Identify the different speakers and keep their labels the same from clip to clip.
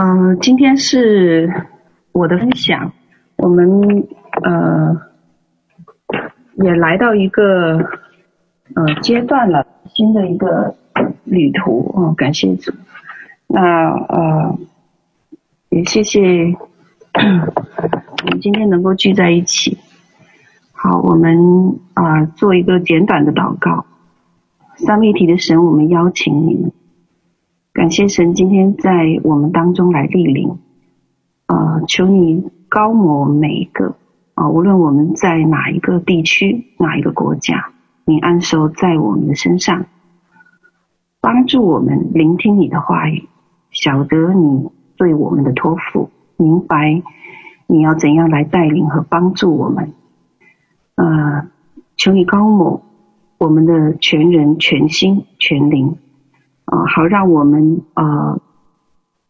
Speaker 1: 嗯、呃，今天是我的分享，我们呃也来到一个呃阶段了，新的一个旅途哦，感谢主。那呃也谢谢我们今天能够聚在一起。好，我们啊、做一个简短的祷告。三位一体的神，我们邀请你们。感谢神今天在我们当中来莅临，呃，求你高抹每一个啊、无论我们在哪一个地区、哪一个国家，你安守在我们的身上，帮助我们聆听你的话语，晓得你对我们的托付，明白你要怎样来带领和帮助我们。呃，求你高抹我们的全人、全心、全灵。啊，好，让我们呃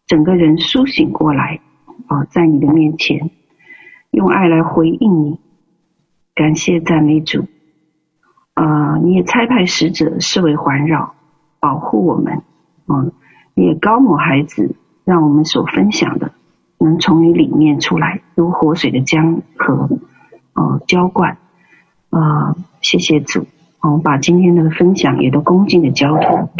Speaker 1: 整个人苏醒过来啊，在你的面前用爱来回应你，感谢赞美主啊！你也差派使者四围环绕，保护我们啊！你也高某孩子，让我们所分享的能从你里面出来，如活水的江河啊，浇灌啊！谢谢主，我们把今天的分享也都恭敬的交托。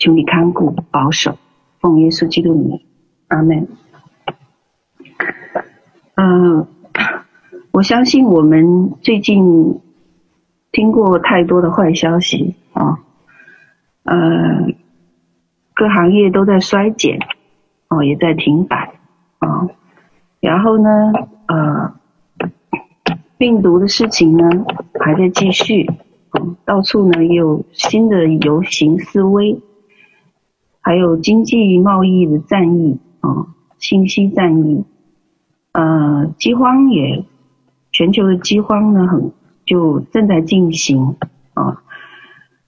Speaker 1: 求你看顾保守，奉耶稣基督名，阿门。嗯、我相信我们最近听过太多的坏消息啊，呃，各行业都在衰减，哦、也在停摆啊，然后呢，呃，病毒的事情呢还在继续，呃、到处呢也有新的游行示威。还有经济贸易的战役啊，信息战役，呃，饥荒也，全球的饥荒呢，很就正在进行啊，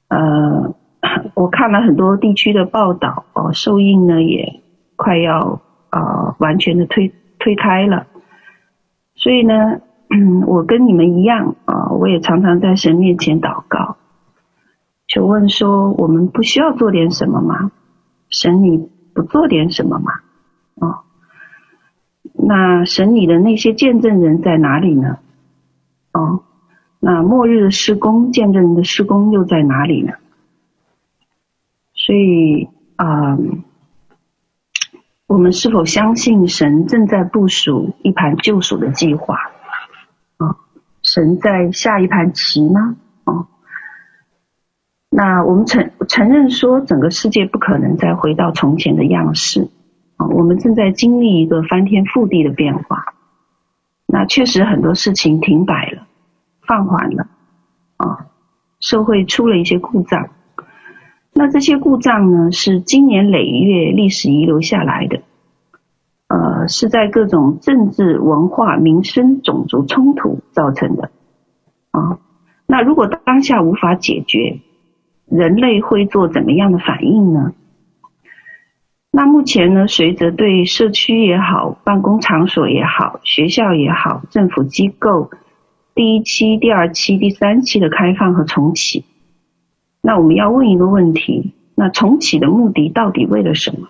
Speaker 1: 呃，我看了很多地区的报道哦，兽印呢也快要啊完全的推推开了，所以呢，嗯 我跟你们一样啊，我也常常在神面前祷告，求问说，我们不需要做点什么吗？神，你不做点什么吗？哦，那神你的那些见证人在哪里呢？哦，那末日的施工见证人的施工又在哪里呢？所以啊、我们是否相信神正在部署一盘救赎的计划？啊、神在下一盘棋吗？哦。那我们承承认说，整个世界不可能再回到从前的样式啊！我们正在经历一个翻天覆地的变化。那确实很多事情停摆了，放缓了啊，社会出了一些故障。那这些故障呢，是经年累月历史遗留下来的，呃，是在各种政治、文化、民生、种族冲突造成的啊。那如果当下无法解决，人类会做怎么样的反应呢？那目前呢，随着对社区也好、办公场所也好、学校也好、政府机构第一期、第二期、第三期的开放和重启，那我们要问一个问题：那重启的目的到底为了什么？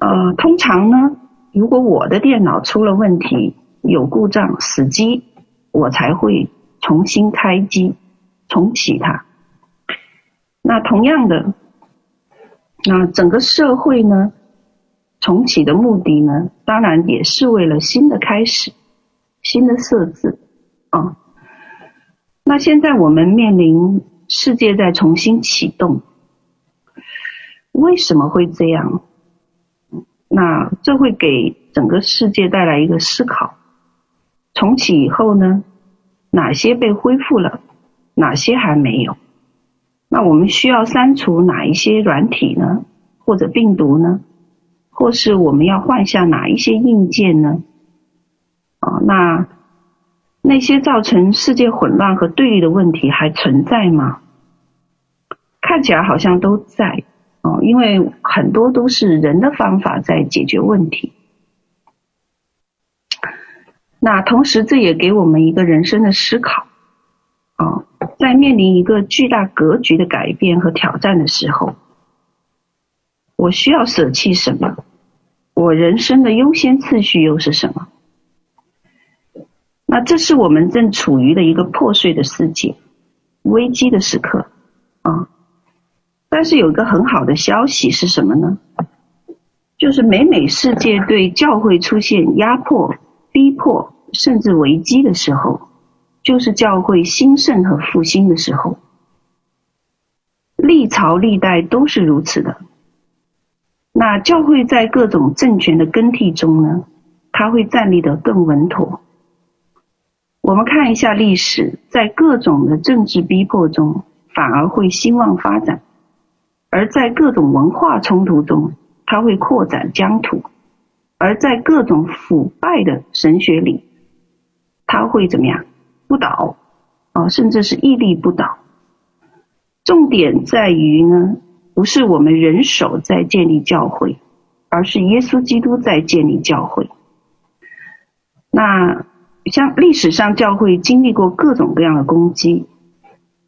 Speaker 1: 呃，通常呢，如果我的电脑出了问题、有故障、死机，我才会重新开机、重启它。那同样的，那整个社会呢，重启的目的呢，当然也是为了新的开始，新的设置啊。那现在我们面临世界在重新启动，为什么会这样？那这会给整个世界带来一个思考：重启以后呢，哪些被恢复了，哪些还没有？那我们需要删除哪一些软体呢？或者病毒呢？或是我们要换下哪一些硬件呢？啊，那那些造成世界混乱和对立的问题还存在吗？看起来好像都在哦，因为很多都是人的方法在解决问题。那同时，这也给我们一个人生的思考啊。在面临一个巨大格局的改变和挑战的时候，我需要舍弃什么？我人生的优先次序又是什么？那这是我们正处于的一个破碎的世界，危机的时刻啊。但是有一个很好的消息是什么呢？就是每每世界对教会出现压迫、逼迫，甚至危机的时候，就是教会兴盛和复兴的时候。历朝历代都是如此的。那教会在各种政权的更替中呢，它会站立得更稳妥。我们看一下历史，在各种的政治逼迫中，反而会兴旺发展；而在各种文化冲突中，它会扩展疆土；而在各种腐败的神学里，它会怎么样？不倒，啊，甚至是屹立不倒。重点在于呢，不是我们人手在建立教会，而是耶稣基督在建立教会。那像历史上教会经历过各种各样的攻击，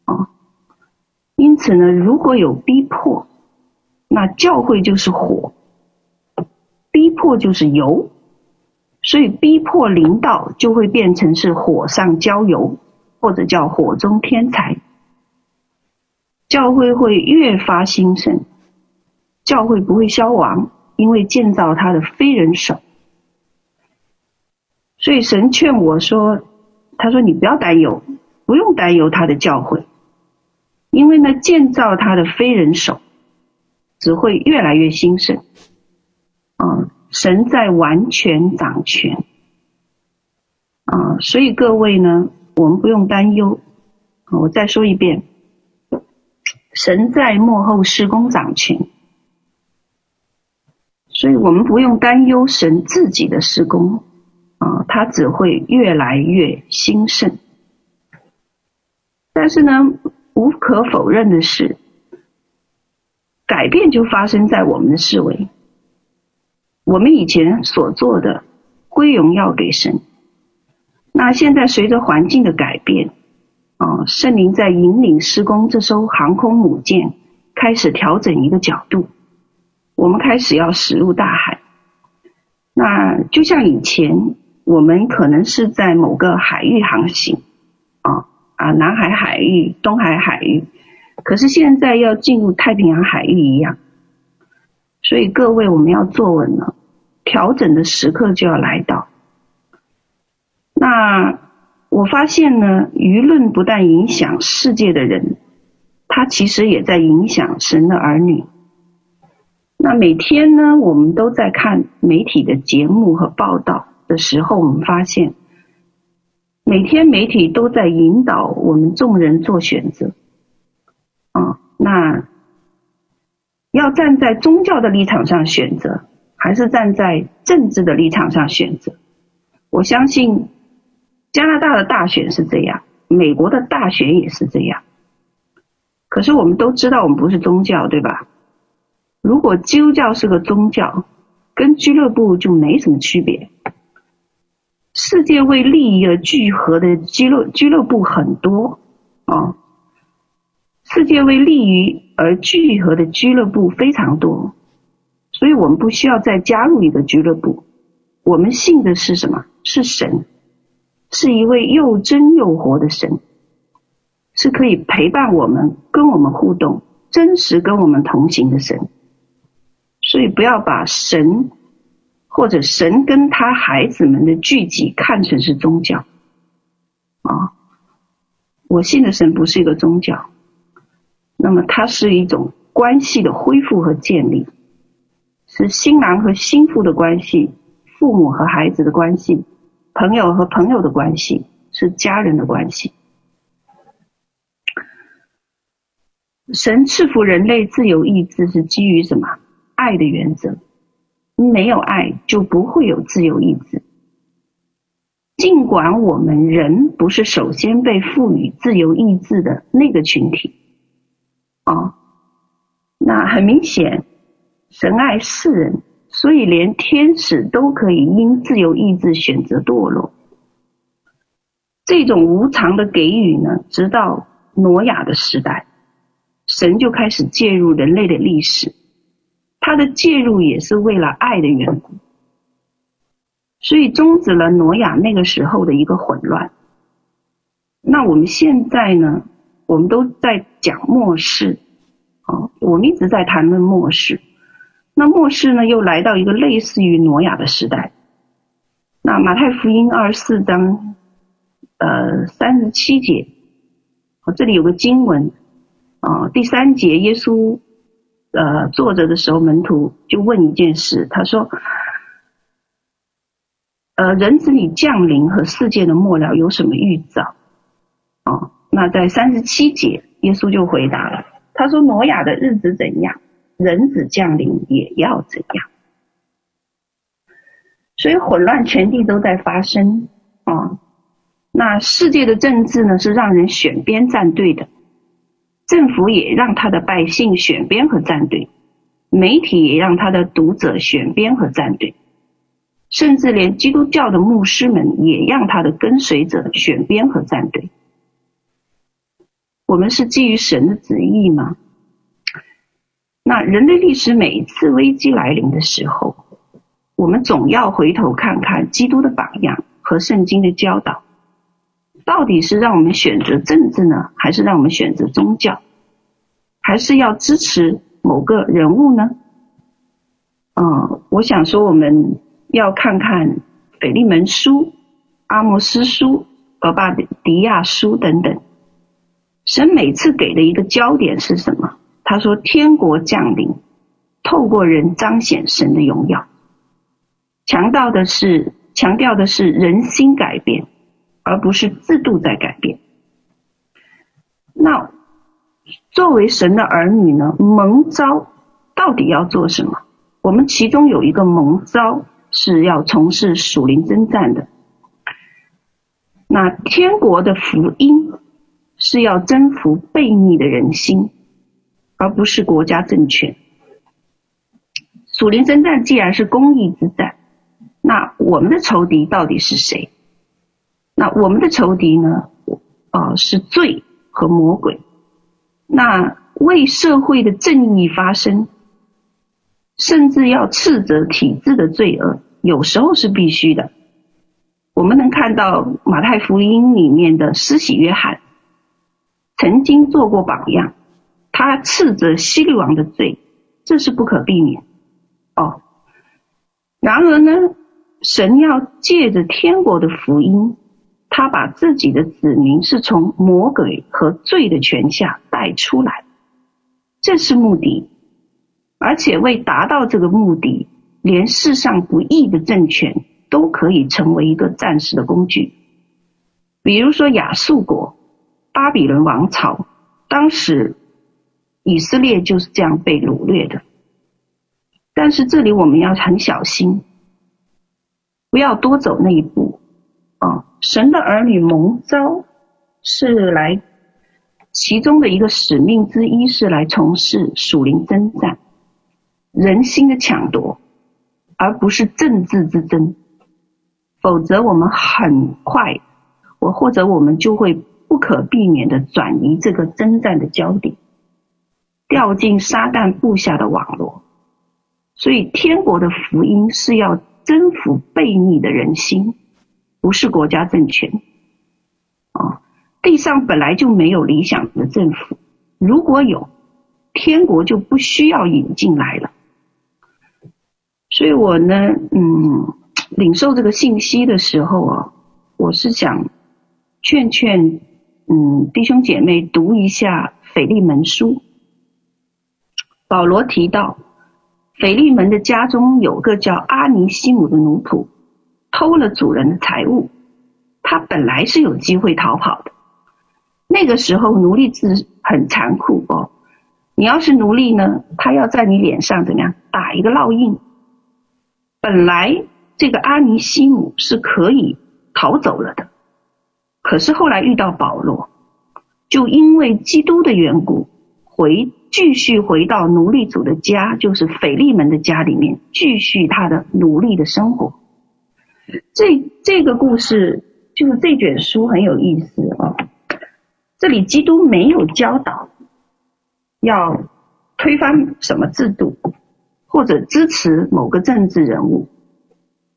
Speaker 1: 啊，因此呢，如果有逼迫，那教会就是火，逼迫就是油，所以逼迫灵道就会变成是火上浇油，或者叫火中添柴。教会会越发兴盛，教会不会消亡，因为建造它的非人手。所以神劝我说：“他说你不要担忧，不用担忧他的教会，因为呢，建造他的非人手，只会越来越兴盛。啊，神在完全掌权。啊，所以各位呢，我们不用担忧。我再说一遍。”神在幕后施工掌权，所以我们不用担忧神自己的施工啊，他只会越来越兴盛。但是呢，无可否认的是，改变就发生在我们的思维。我们以前所做的归荣耀给神，那现在随着环境的改变。啊，圣灵在引领施工这艘航空母舰，开始调整一个角度。我们开始要驶入大海。那就像以前，我们可能是在某个海域航行，啊啊，南海海域、东海海域，可是现在要进入太平洋海域一样。所以各位，我们要坐稳了，调整的时刻就要来到。那。我发现呢，舆论不但影响世界的人，它其实也在影响神的儿女。那每天呢，我们都在看媒体的节目和报道的时候，我们发现，每天媒体都在引导我们众人做选择。啊，那要站在宗教的立场上选择，还是站在政治的立场上选择？我相信。加拿大的大选是这样，美国的大选也是这样。可是我们都知道，我们不是宗教，对吧？如果基督教是个宗教，跟俱乐部就没什么区别。世界为利益而聚合的俱乐俱乐部很多啊，世界为利益而聚合的俱乐部非常多，所以我们不需要再加入一个俱乐部。我们信的是什么？是神。是一位又真又活的神，是可以陪伴我们、跟我们互动、真实跟我们同行的神。所以不要把神或者神跟他孩子们的聚集看成是宗教啊！我信的神不是一个宗教，那么它是一种关系的恢复和建立，是新郎和新妇的关系，父母和孩子的关系。朋友和朋友的关系是家人的关系。神赐福人类自由意志是基于什么？爱的原则。没有爱就不会有自由意志。尽管我们人不是首先被赋予自由意志的那个群体，啊，那很明显，神爱世人。所以，连天使都可以因自由意志选择堕落。这种无偿的给予呢，直到挪亚的时代，神就开始介入人类的历史。他的介入也是为了爱的缘故。所以终止了挪亚那个时候的一个混乱。那我们现在呢，我们都在讲末世，啊，我们一直在谈论末世。那末世呢，又来到一个类似于挪亚的时代。那马太福音二十四章，呃，三十七节，这里有个经文，啊，第三节，耶稣，呃，坐着的时候，门徒就问一件事，他说，呃，人子你降临和世界的末了有什么预兆？哦，那在三十七节，耶稣就回答了，他说，挪亚的日子怎样？人子降临也要怎样？所以混乱全地都在发生啊。那世界的政治呢，是让人选边站队的，政府也让他的百姓选边和站队，媒体也让他的读者选边和站队，甚至连基督教的牧师们也让他的跟随者选边和站队。我们是基于神的旨意吗？那人类历史每一次危机来临的时候，我们总要回头看看基督的榜样和圣经的教导，到底是让我们选择政治呢，还是让我们选择宗教，还是要支持某个人物呢？嗯，我想说，我们要看看腓利门书、阿摩斯书、俄巴迪亚书等等，神每次给的一个焦点是什么？他说：“天国降临，透过人彰显神的荣耀。强调的是，强调的是人心改变，而不是制度在改变。那作为神的儿女呢？蒙召到底要做什么？我们其中有一个蒙召是要从事属灵征战的。那天国的福音是要征服悖逆的人心。”而不是国家政权。属灵征战既然是公益之战，那我们的仇敌到底是谁？那我们的仇敌呢？啊、呃，是罪和魔鬼。那为社会的正义发声，甚至要斥责体制的罪恶，有时候是必须的。我们能看到马太福音里面的施洗约翰，曾经做过榜样。他斥责西律王的罪，这是不可避免。哦，然而呢，神要借着天国的福音，他把自己的子民是从魔鬼和罪的权下带出来，这是目的。而且为达到这个目的，连世上不义的政权都可以成为一个暂时的工具。比如说亚述国、巴比伦王朝，当时。以色列就是这样被掳掠的，但是这里我们要很小心，不要多走那一步啊！神的儿女蒙召是来，其中的一个使命之一是来从事属灵征战、人心的抢夺，而不是政治之争。否则我们很快，我或者我们就会不可避免的转移这个征战的焦点。掉进撒旦布下的网络，所以天国的福音是要征服悖逆的人心，不是国家政权。啊，地上本来就没有理想的政府，如果有，天国就不需要引进来了。所以我呢，嗯，领受这个信息的时候啊，我是想劝劝，嗯，弟兄姐妹读一下腓利门书。保罗提到，腓利门的家中有个叫阿尼西姆的奴仆，偷了主人的财物。他本来是有机会逃跑的。那个时候奴隶制很残酷哦，你要是奴隶呢，他要在你脸上怎么样打一个烙印。本来这个阿尼西姆是可以逃走了的，可是后来遇到保罗，就因为基督的缘故回。继续回到奴隶主的家，就是腓利门的家里面，继续他的奴隶的生活。这这个故事就是这卷书很有意思啊。这里基督没有教导要推翻什么制度，或者支持某个政治人物，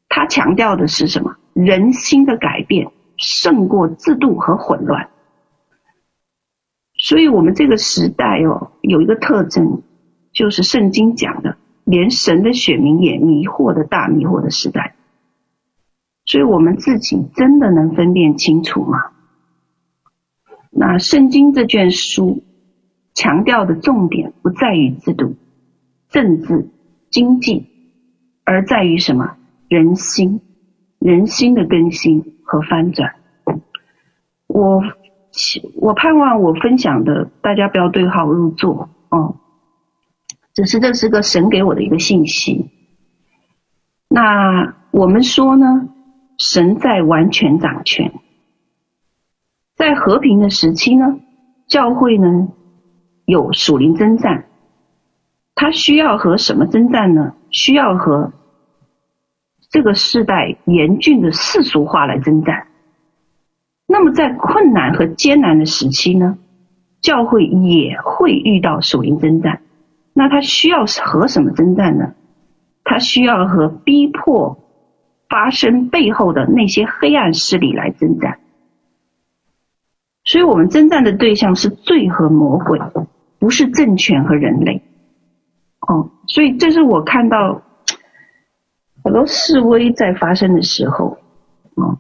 Speaker 1: 他强调的是什么？人心的改变胜过制度和混乱。所以，我们这个时代哦，有一个特征，就是圣经讲的，连神的选民也迷惑的大迷惑的时代。所以我们自己真的能分辨清楚吗？那圣经这卷书强调的重点不在于制度、政治、经济，而在于什么？人心，人心的更新和翻转。我我盼望我分享的大家不要对号入座哦，只是这是个神给我的一个信息。那我们说呢？神在完全掌权。在和平的时期呢，教会呢有属灵征战，他需要和什么征战呢？需要和这个世代严峻的世俗化来征战。那么在困难和艰难的时期呢，教会也会遇到属灵征战。那他需要和什么征战呢？他需要和逼迫发生背后的那些黑暗势力来征战。所以我们征战的对象是罪和魔鬼，不是政权和人类。哦，所以这是我看到很多示威在发生的时候，哦，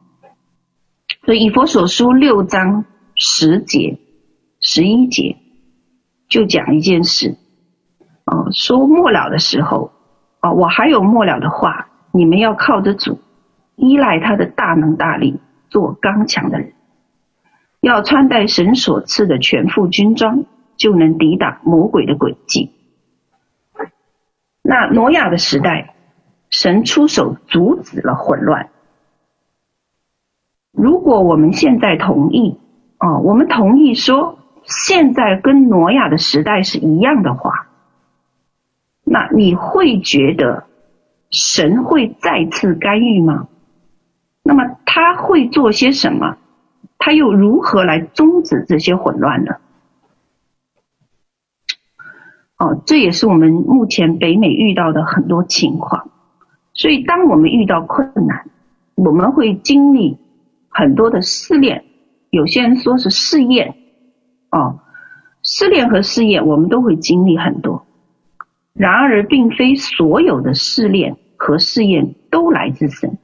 Speaker 1: 所以以佛所书六章十节、十一节就讲一件事，哦，说末了的时候，哦，我还有末了的话，你们要靠着主，依赖他的大能大力，做刚强的人。要穿戴神所赐的全副军装，就能抵挡魔鬼的诡计。那挪亚的时代，神出手阻止了混乱。如果我们现在同意，哦，我们同意说现在跟挪亚的时代是一样的话，那你会觉得神会再次干预吗？那么他会做些什么？他又如何来终止这些混乱呢？哦，这也是我们目前北美遇到的很多情况。所以，当我们遇到困难，我们会经历很多的试炼。有些人说是试验，哦，试炼和试验，我们都会经历很多。然而，并非所有的试炼和试验都来自神。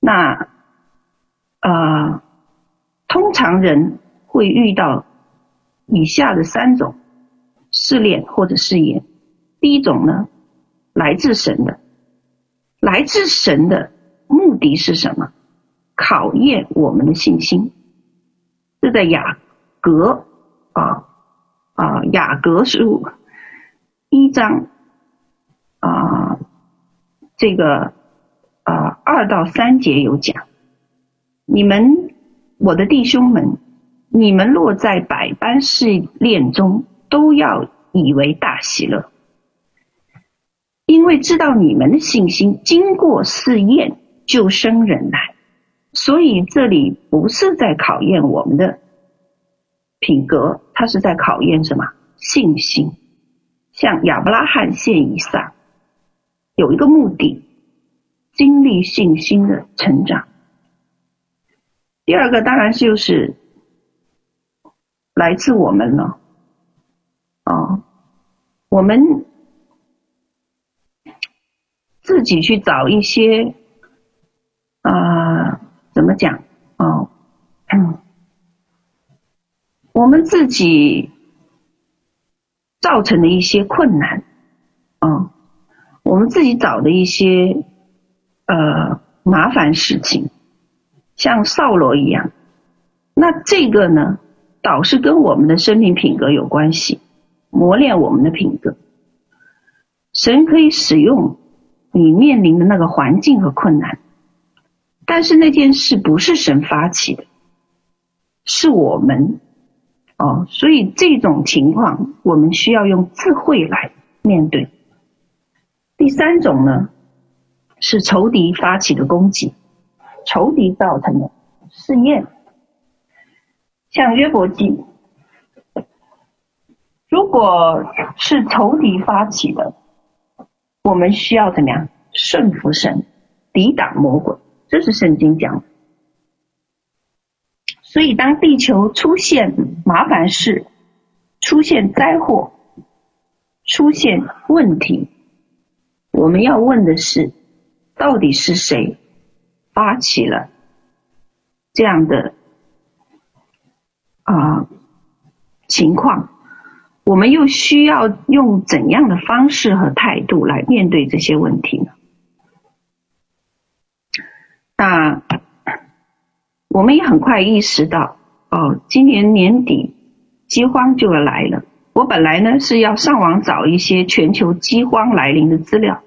Speaker 1: 那，呃。通常人会遇到以下的三种试炼或者试验。第一种呢，来自神的，来自神的目的是什么？考验我们的信心。这在雅各啊啊雅各书一章啊这个啊二到三节有讲，你们。我的弟兄们，你们落在百般试炼中，都要以为大喜乐，因为知道你们的信心经过试验，就生忍耐。所以这里不是在考验我们的品格，它是在考验什么？信心。像亚伯拉罕献以撒，有一个目的，经历信心的成长。第二个当然就是来自我们了，哦，我们自己去找一些啊、怎么讲哦，嗯，我们自己造成的一些困难，啊、我们自己找的一些呃麻烦事情。像扫罗一样，那这个呢，倒是跟我们的生命品格有关系，磨练我们的品格。神可以使用你面临的那个环境和困难，但是那件事不是神发起的，是我们哦，所以这种情况我们需要用智慧来面对。第三种呢，是仇敌发起的攻击。仇敌造成的试验，像约伯记，如果是仇敌发起的，我们需要怎么样顺服神，抵挡魔鬼，这是圣经讲的。所以，当地球出现麻烦事、出现灾祸、出现问题，我们要问的是：到底是谁发起了这样的啊、情况？我们又需要用怎样的方式和态度来面对这些问题呢？那我们也很快意识到，哦，今年年底饥荒就要来了。我本来呢是要上网找一些全球饥荒来临的资料，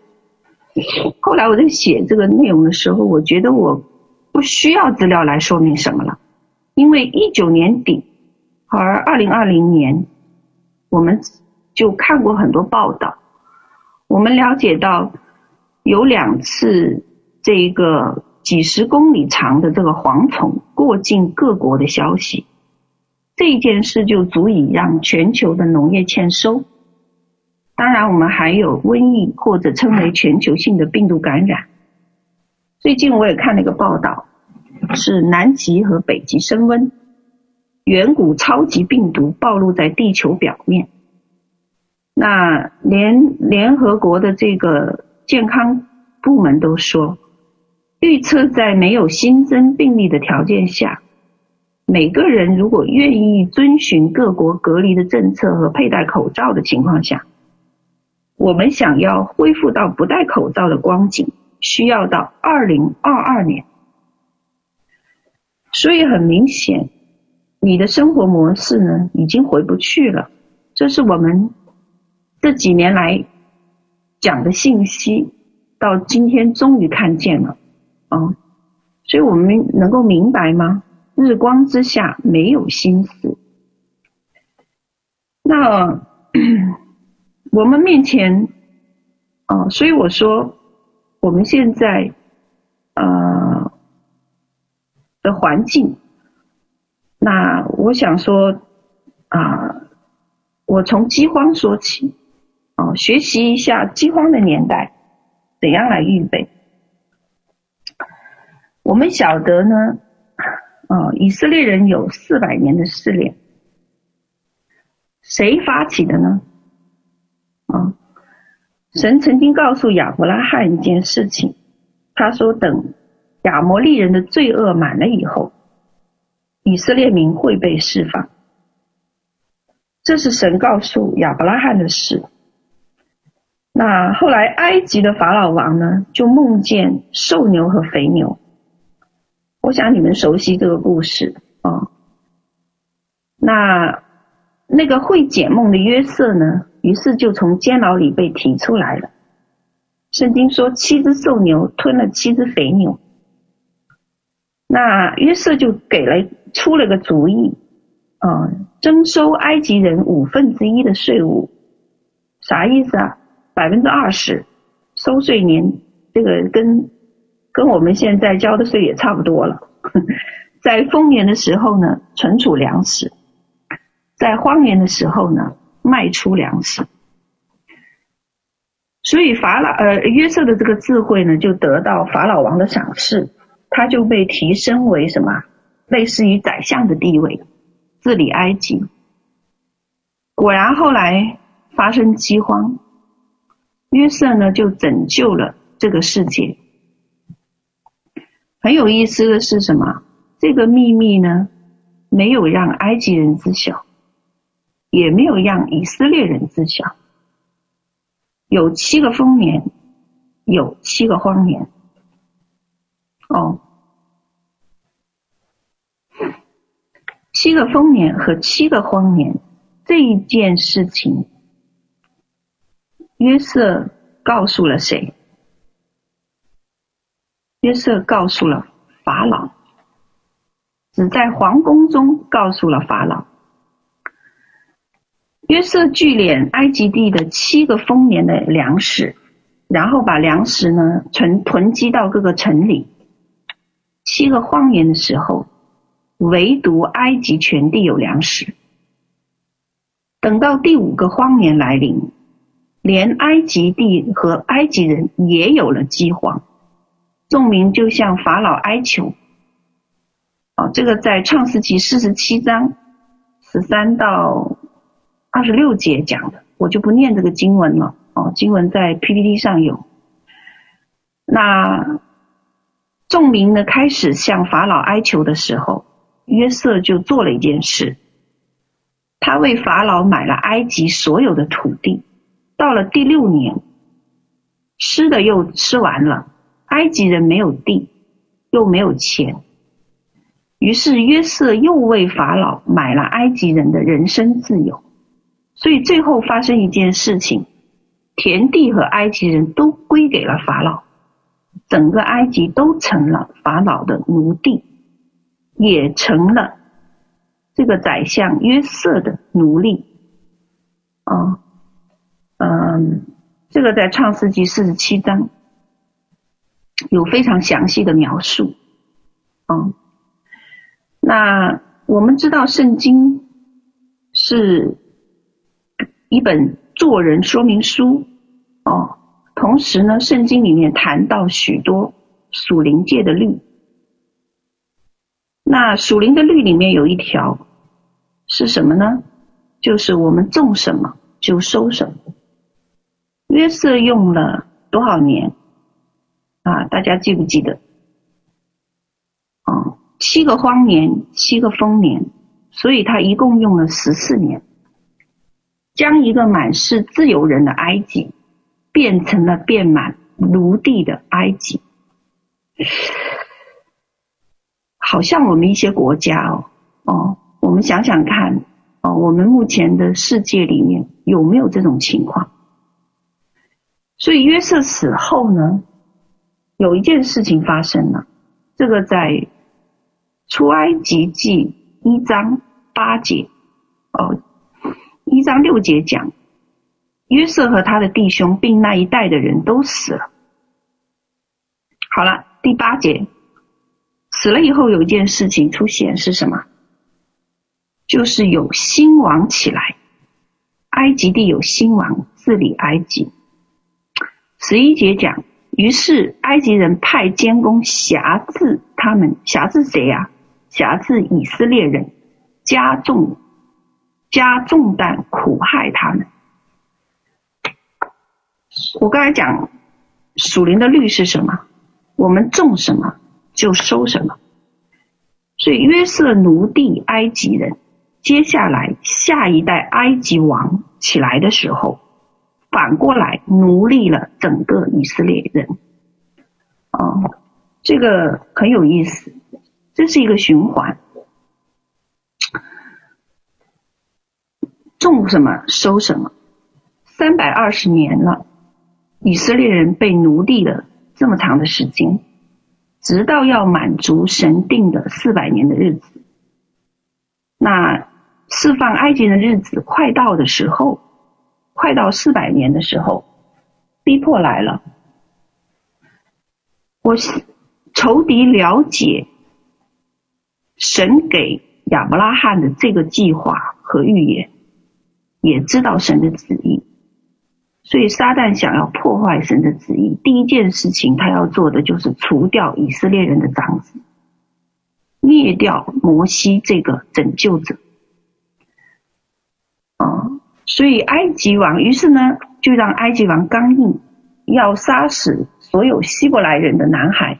Speaker 1: 后来我在写这个内容的时候，我觉得我不需要资料来说明什么了，因为一九年底，而二零二零年。我们就看过很多报道，我们了解到有两次这一个几十公里长的这个蝗虫过境各国的消息，这件事就足以让全球的农业欠收。当然，我们还有瘟疫或者称为全球性的病毒感染。最近我也看了一个报道，是南极和北极升温。远古超级病毒暴露在地球表面，那连联合国的这个健康部门都说，预测在没有新增病例的条件下，每个人如果愿意遵循各国隔离的政策和佩戴口罩的情况下，我们想要恢复到不戴口罩的光景，需要到二零二二年。所以很明显。你的生活模式呢，已经回不去了。这是我们这几年来讲的信息，到今天终于看见了啊！所以我们能够明白吗？日光之下没有心思。那我们面前啊，所以我说我们现在呃的环境。那我想说，啊，我从饥荒说起，哦，学习一下饥荒的年代，怎样来预备。我们晓得呢，哦，以色列人有四百年的试炼，谁发起的呢？啊，神曾经告诉亚伯拉罕一件事情，他说等亚摩利人的罪恶满了以后。以色列民会被释放，这是神告诉亚伯拉罕的事。那后来埃及的法老王呢，就梦见瘦牛和肥牛。我想你们熟悉这个故事啊、那那个会解梦的约瑟呢，于是就从监牢里被提出来了。圣经说，七只瘦牛吞了七只肥牛。那约瑟就给了。出了个主意，啊、嗯，征收埃及人五分之一的税务，啥意思啊？百分之二十，收税年，这个跟跟我们现在交的税也差不多了。在丰年的时候呢，存储粮食；在荒年的时候呢，卖出粮食。所以法老呃约瑟的这个智慧呢，就得到法老王的赏识，他就被提升为什么？类似于宰相的地位，治理埃及。果然后来发生饥荒，约瑟呢就拯救了这个世界。很有意思的是什么？这个秘密呢，没有让埃及人知晓，也没有让以色列人知晓。有七个丰年，有七个荒年。哦。七个丰年和七个荒年这一件事情，约瑟告诉了谁？约瑟告诉了法老，只在皇宫中告诉了法老。约瑟聚敛埃及地的七个丰年的粮食，然后把粮食呢存囤积到各个城里。七个荒年的时候。唯独埃及全地有粮食。等到第五个荒年来临，连埃及地和埃及人也有了饥荒。众民就向法老哀求。哦，这个在创世纪四十七章十三到二十六节讲的，我就不念这个经文了。哦，经文在 PPT 上有。那众民呢，开始向法老哀求的时候，约瑟就做了一件事，他为法老买了埃及所有的土地。到了第六年，吃的又吃完了，埃及人没有地，又没有钱，于是约瑟又为法老买了埃及人的人身自由。所以最后发生一件事情，田地和埃及人都归给了法老。整个埃及都成了法老的奴隶，也成了这个宰相约瑟的奴隶。啊，嗯，这个在创世纪四十七章有非常详细的描述。嗯，那我们知道圣经是一本做人说明书。哦。同时呢，圣经里面谈到许多属灵界的律。那属灵的律里面有一条是什么呢？就是我们种什么就收什么。约瑟用了多少年啊？大家记不记得？哦，七个荒年，七个丰年，所以他一共用了十四年，将一个满是自由人的埃及。变成了遍满奴隶的埃及，好像我们一些国家哦哦，我们想想看哦，我们目前的世界里面有没有这种情况？所以约瑟死后呢，有一件事情发生了，这个在出埃及记一章八节哦，一章六节讲。约瑟和他的弟兄，并那一代的人都死了。好了，第八节，死了以后有一件事情出现是什么？就是有新王起来，埃及地有新王治理埃及。十一节讲，于是埃及人派监工辖制他们，辖制谁呀、啊？辖制以色列人，加重加重担苦害他们。我刚才讲属灵的律是什么？我们种什么就收什么。所以约瑟奴隶埃及人，接下来下一代埃及王起来的时候，反过来奴隶了整个以色列人。哦，这个很有意思，这是一个循环，种什么收什么，三百二十年了。以色列人被奴隶了这么长的时间，直到要满足神定的四百年的日子。那释放埃及的日子快到的时候，快到四百年的时候，逼迫来了。我仇敌了解神给亚伯拉罕的这个计划和预言，也知道神的旨意。所以撒旦想要破坏神的旨意，第一件事情他要做的就是除掉以色列人的长子，灭掉摩西这个拯救者。啊，所以埃及王于是呢，就让埃及王刚硬，要杀死所有希伯来人的男孩。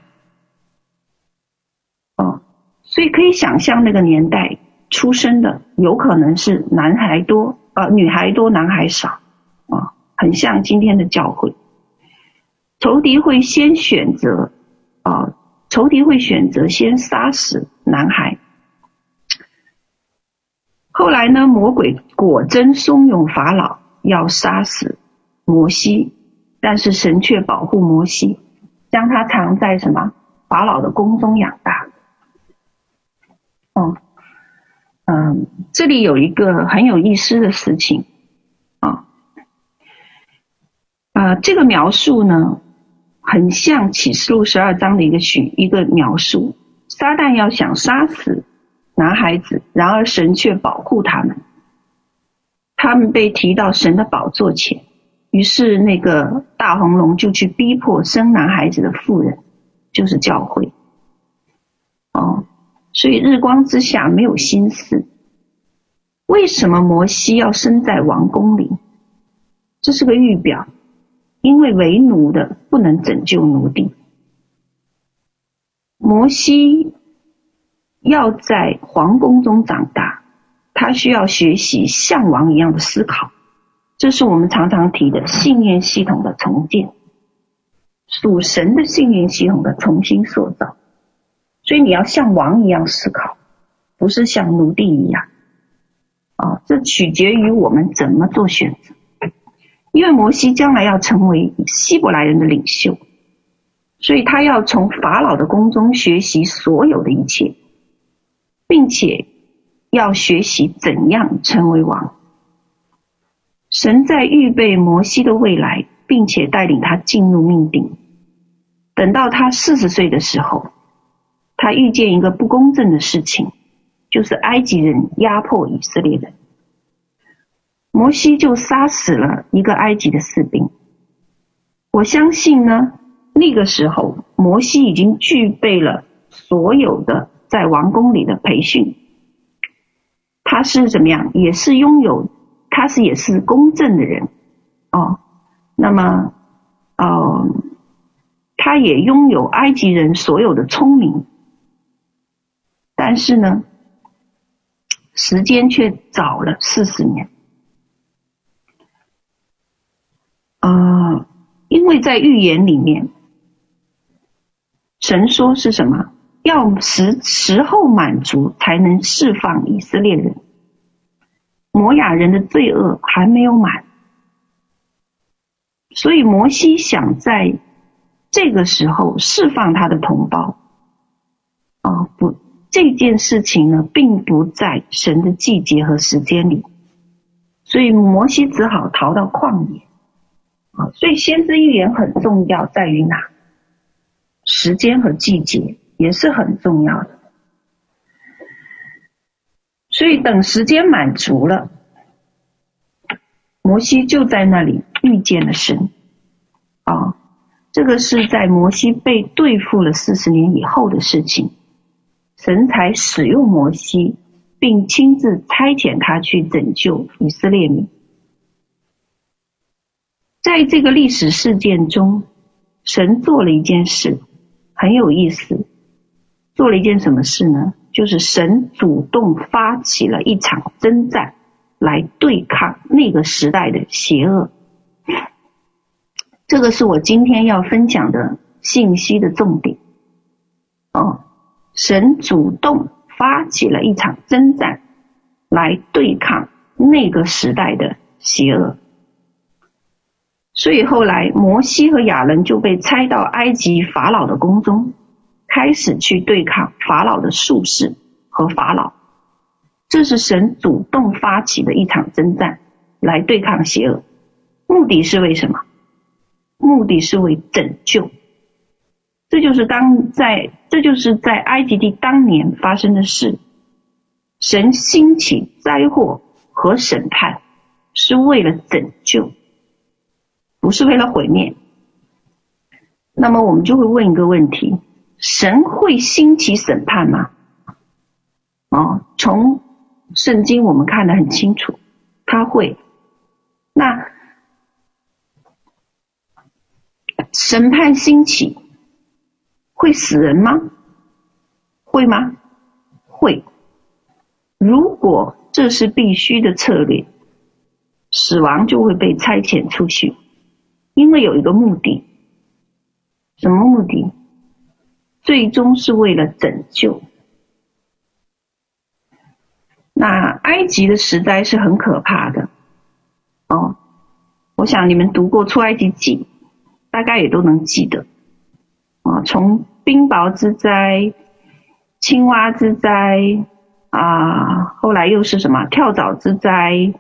Speaker 1: 哦，所以可以想象那个年代出生的，有可能是男孩多，呃，女孩多，男孩少啊。很像今天的教会，仇敌会先选择啊，仇敌会选择先杀死男孩。后来呢，魔鬼果真怂恿法老要杀死摩西，但是神却保护摩西，将他藏在什么法老的宫中养大。哦，嗯，这里有一个很有意思的事情。啊、呃，这个描述呢，很像启示录十二章的一个许一个描述。撒旦要想杀死男孩子，然而神却保护他们。他们被提到神的宝座前，于是那个大红龙就去逼迫生男孩子的妇人，就是教会。哦，所以日光之下没有心思。为什么摩西要生在王宫里？这是个预表，因为为奴的不能拯救奴隶。摩西要在皇宫中长大，他需要学习像王一样的思考。这是我们常常提的信念系统的重建，属神的信念系统的重新塑造。所以你要像王一样思考，不是像奴隶一样。啊，这取决于我们怎么做选择。因为摩西将来要成为希伯来人的领袖，所以他要从法老的宫中学习所有的一切，并且要学习怎样成为王。神在预备摩西的未来，并且带领他进入命定。等到他四十岁的时候，他遇见一个不公正的事情，就是埃及人压迫以色列人，摩西就杀死了一个埃及的士兵。我相信呢，那个时候摩西已经具备了所有的在王宫里的培训，他是怎么样？也是拥有。他是也是公正的人哦，那么哦，他也拥有埃及人所有的聪明，但是呢，时间却早了四十年，啊、因为在预言里面，神说是什么？要时时候满足，才能释放以色列人。摩亚人的罪恶还没有满，所以摩西想在这个时候释放他的同胞。啊，不，这件事情呢，并不在神的季节和时间里，所以摩西只好逃到旷野。啊，所以先知预言很重要，在于哪？时间和季节也是很重要的。所以等时间满足了，摩西就在那里遇见了神。啊，这个是在摩西被对付了四十年以后的事情，神才使用摩西，并亲自差遣他去拯救以色列民。在这个历史事件中，神做了一件事，很有意思。做了一件什么事呢？就是神主动发起了一场征战，来对抗那个时代的邪恶。这个是我今天要分享的信息的重点。哦，神主动发起了一场征战，来对抗那个时代的邪恶。所以后来摩西和亚伦就被差到埃及法老的宫中。开始去对抗法老的术士和法老，这是神主动发起的一场征战，来对抗邪恶。目的是为什么？目的是为拯救。这就是当在，这就是在埃及地当年发生的事。神兴起灾祸和审判，是为了拯救，不是为了毁灭。那么我们就会问一个问题。神会兴起审判吗？哦，从圣经我们看得很清楚，他会。那审判兴起会死人吗？会吗？会。如果这是必须的策略，死亡就会被差遣出去，因为有一个目的。什么目的？最终是为了拯救。那埃及的时代是很可怕的哦，我想你们读过出埃及记，大概也都能记得啊。从冰雹之灾、青蛙之灾啊，后来又是什么跳蚤之灾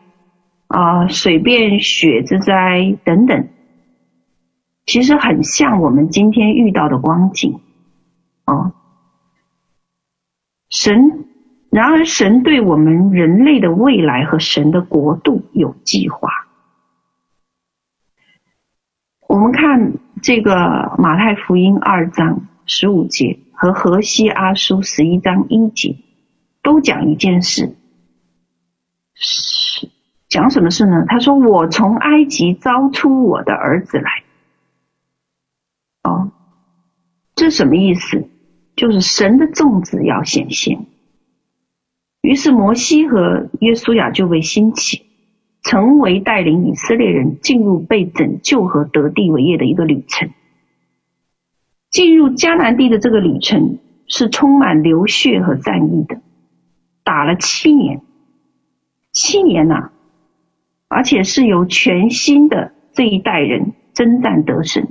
Speaker 1: 啊、水变血之灾等等，其实很像我们今天遇到的光景。哦，神，然而神对我们人类的未来和神的国度有计划。我们看这个马太福音二章十五节和何西阿书十一章一节，都讲一件事，是讲什么事呢？他说：“我从埃及招出我的儿子来。”哦，这什么意思？就是神的众子要显现。于是摩西和约书亚就被兴起，成为带领以色列人进入被拯救和得地为业的一个旅程。进入迦南地的这个旅程是充满流血和战役的，打了七年，七年呐、而且是由全新的这一代人征战得胜，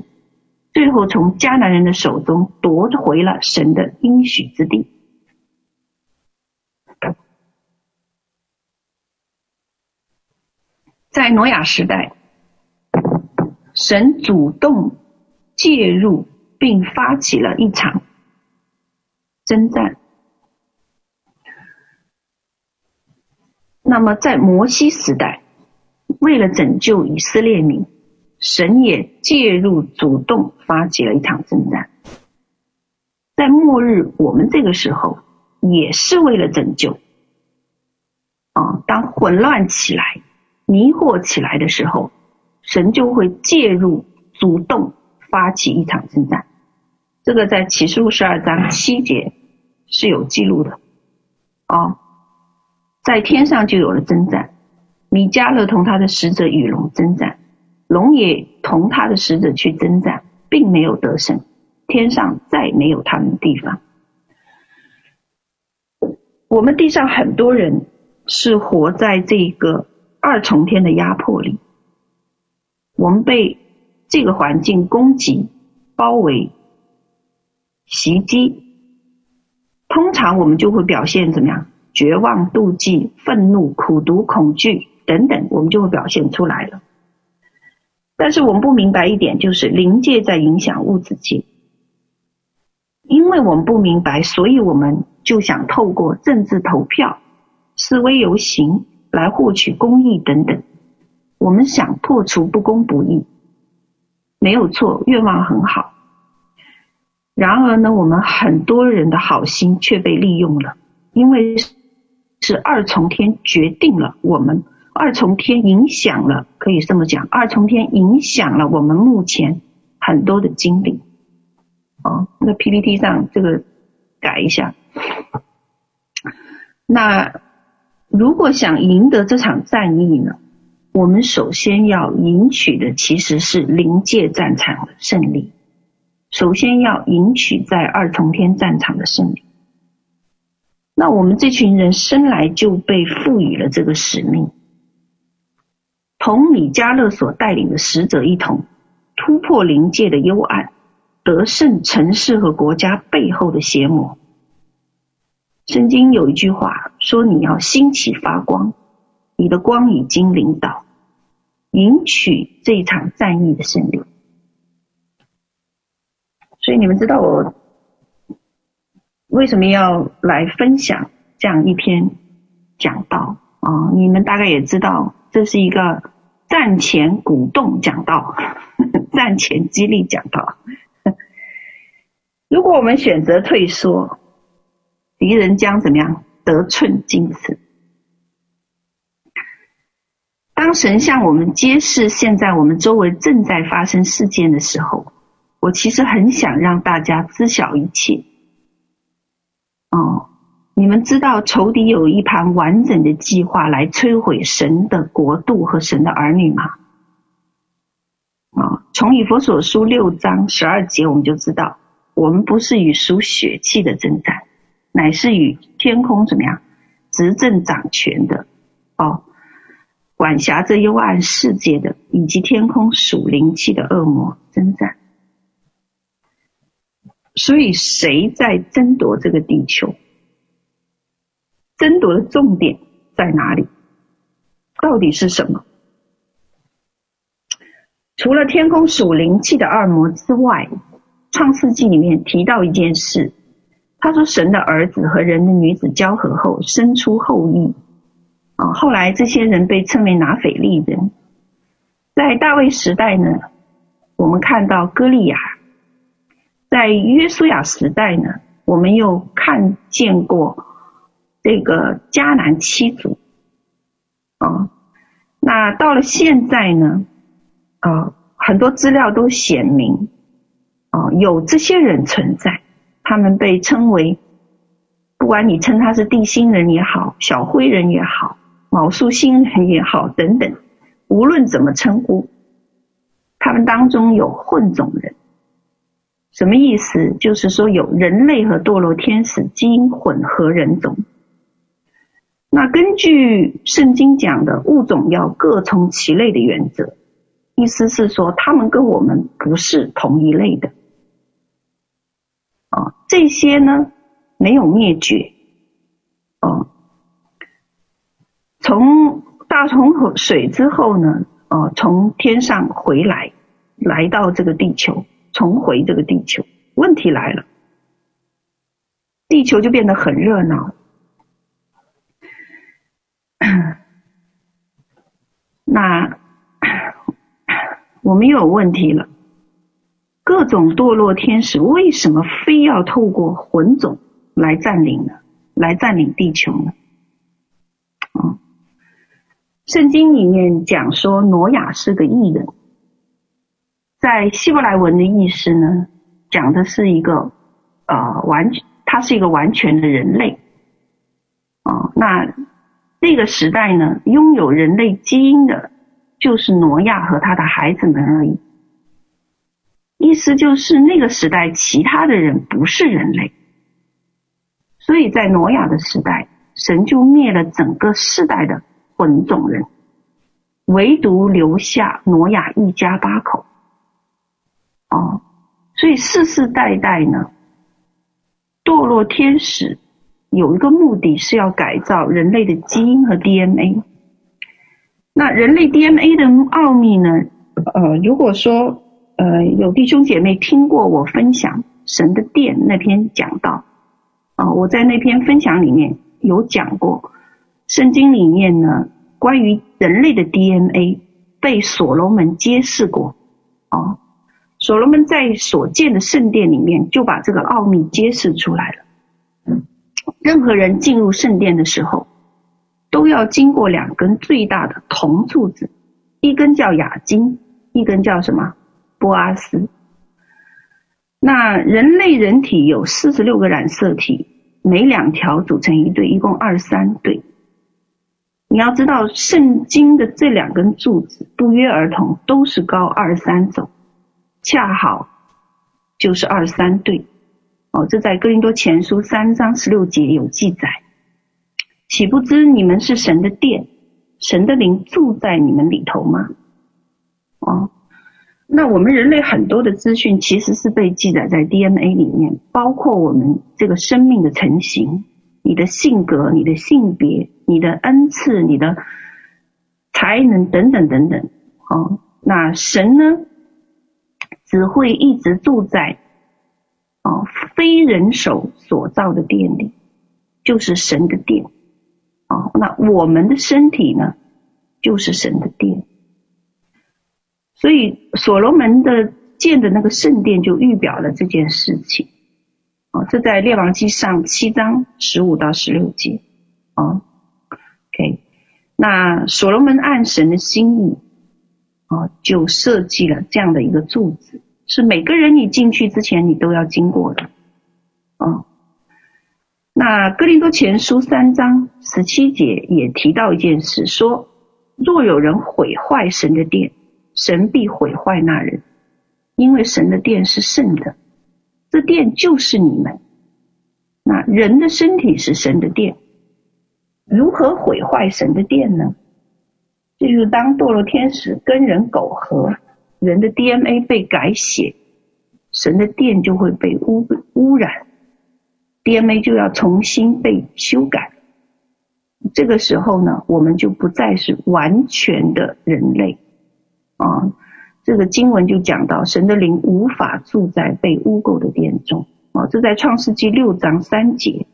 Speaker 1: 最后从迦南人的手中夺回了神的应许之地。在挪亚时代，神主动介入。并发起了一场征战。那么，在摩西时代，为了拯救以色列民，神也介入，主动发起了一场征战。在末日，我们这个时候也是为了拯救。啊，当混乱起来、迷惑起来的时候，神就会介入，主动发起一场征战。这个在启示录十二章七节是有记录的啊，在天上就有了征战，米迦勒同他的使者与龙征战，龙也同他的使者去征战，并没有得胜，天上再没有他们的地方。我们地上很多人是活在这个二重天的压迫里，我们被这个环境攻击包围。袭击，通常我们就会表现怎么样？绝望、妒忌、愤怒、苦毒、恐惧等等，我们就会表现出来了。但是我们不明白一点，就是灵界在影响物质界，因为我们不明白，所以我们就想透过政治投票、示威游行来获取公义等等。我们想破除不公不义，没有错，愿望很好。然而呢，我们很多人的好心却被利用了，因为是二重天决定了我们，二重天影响了，可以这么讲，二重天影响了我们目前很多的经历。哦，那 PPT 上这个改一下。那如果想赢得这场战役呢，我们首先要赢取的其实是临界战场的胜利。首先要赢取在二重天战场的胜利。那我们这群人生来就被赋予了这个使命，同米迦勒所带领的使者一同突破灵界的幽暗，得胜城市和国家背后的邪魔。圣经有一句话说：“你要兴起发光，你的光已经临到，赢取这场战役的胜利。”所以你们知道我为什么要来分享这样一篇讲道啊？你们大概也知道，这是一个战前鼓动讲道，战前激励讲道。如果我们选择退缩，敌人将怎么样得寸进尺？当神向我们揭示现在我们周围正在发生事件的时候，我其实很想让大家知晓一切。哦，你们知道仇敌有一盘完整的计划来摧毁神的国度和神的儿女吗？啊、从以佛所书六章十二节我们就知道，我们不是与属血气的征战，乃是与天空怎么样执政掌权的哦，管辖这幽暗世界的，以及天空属灵气的恶魔征战。所以，谁在争夺这个地球？争夺的重点在哪里？到底是什么？除了天空属灵气的二魔之外，《创世纪》里面提到一件事，他说：“神的儿子和人的女子交合后，生出后裔。”啊，后来这些人被称为拿斐利人。在大卫时代呢，我们看到歌利亚。在约书亚时代呢，我们又看见过这个迦南七族，啊，那到了现在呢，啊，很多资料都显明，啊，有这些人存在，他们被称为，不管你称他是地心人也好，小灰人也好，昴宿星人也好，等等，无论怎么称呼，他们当中有混种人。什么意思？就是说有人类和堕落天使基因混合人种。那根据圣经讲的物种要各从其类的原则，意思是说他们跟我们不是同一类的。啊，这些呢没有灭绝。哦，从大洪水之后呢，哦，从天上回来，来到这个地球。重回这个地球，问题来了，地球就变得很热闹。那我们又有问题了，各种堕落天使为什么非要透过魂种来占领呢？来占领地球呢？啊，圣经里面讲说，挪亚是个异人。在希伯来文的意思呢，讲的是一个呃完，他是一个完全的人类啊、那那个时代呢，拥有人类基因的，就是挪亚和他的孩子们而已。意思就是那个时代其他的人不是人类，所以在挪亚的时代，神就灭了整个世代的混种人，唯独留下挪亚一家八口。哦，所以世世代代呢，堕落天使有一个目的是要改造人类的基因和 DNA。那人类 DNA 的奥秘呢？呃，如果说呃有弟兄姐妹听过我分享神的殿那篇讲道啊，我在那篇分享里面有讲过，圣经里面呢关于人类的 DNA 被所罗门揭示过啊。所罗门在所建的圣殿里面，就把这个奥秘揭示出来了。任何人进入圣殿的时候，都要经过两根最大的铜柱子，一根叫亚金，一根叫什么？波阿斯。那人类人体有四十六个染色体，每两条组成一对，一共二十三对。你要知道，圣经的这两根柱子不约而同，都是高二三肘。恰好就是二三对哦，这在哥林多前书三章十六节有记载。岂不知你们是神的殿，神的灵住在你们里头吗？哦，那我们人类很多的资讯其实是被记载在 DNA 里面，包括我们这个生命的成型、你的性格、你的性别、你的恩赐、你的才能等等等等。哦，那神呢？只会一直住在哦，非人手所造的殿里，就是神的殿哦。那我们的身体呢，就是神的殿。所以所罗门的建的那个圣殿就预表了这件事情哦。这在列王纪上七章十五到十六节哦。OK，那所罗门按神的心意。啊，就设计了这样的一个柱子，是每个人你进去之前你都要经过的。啊，那哥林多前书三章十七节也提到一件事，说若有人毁坏神的殿，神必毁坏那人，因为神的殿是圣的，这殿就是你们。那人的身体是神的殿，如何毁坏神的殿呢？这就是当堕落天使跟人苟合，人的 DNA 被改写，神的殿就会被污污染，DNA 就要重新被修改。这个时候呢，我们就不再是完全的人类啊。这个经文就讲到，神的灵无法住在被污垢的殿中啊。这在创世纪六章三节，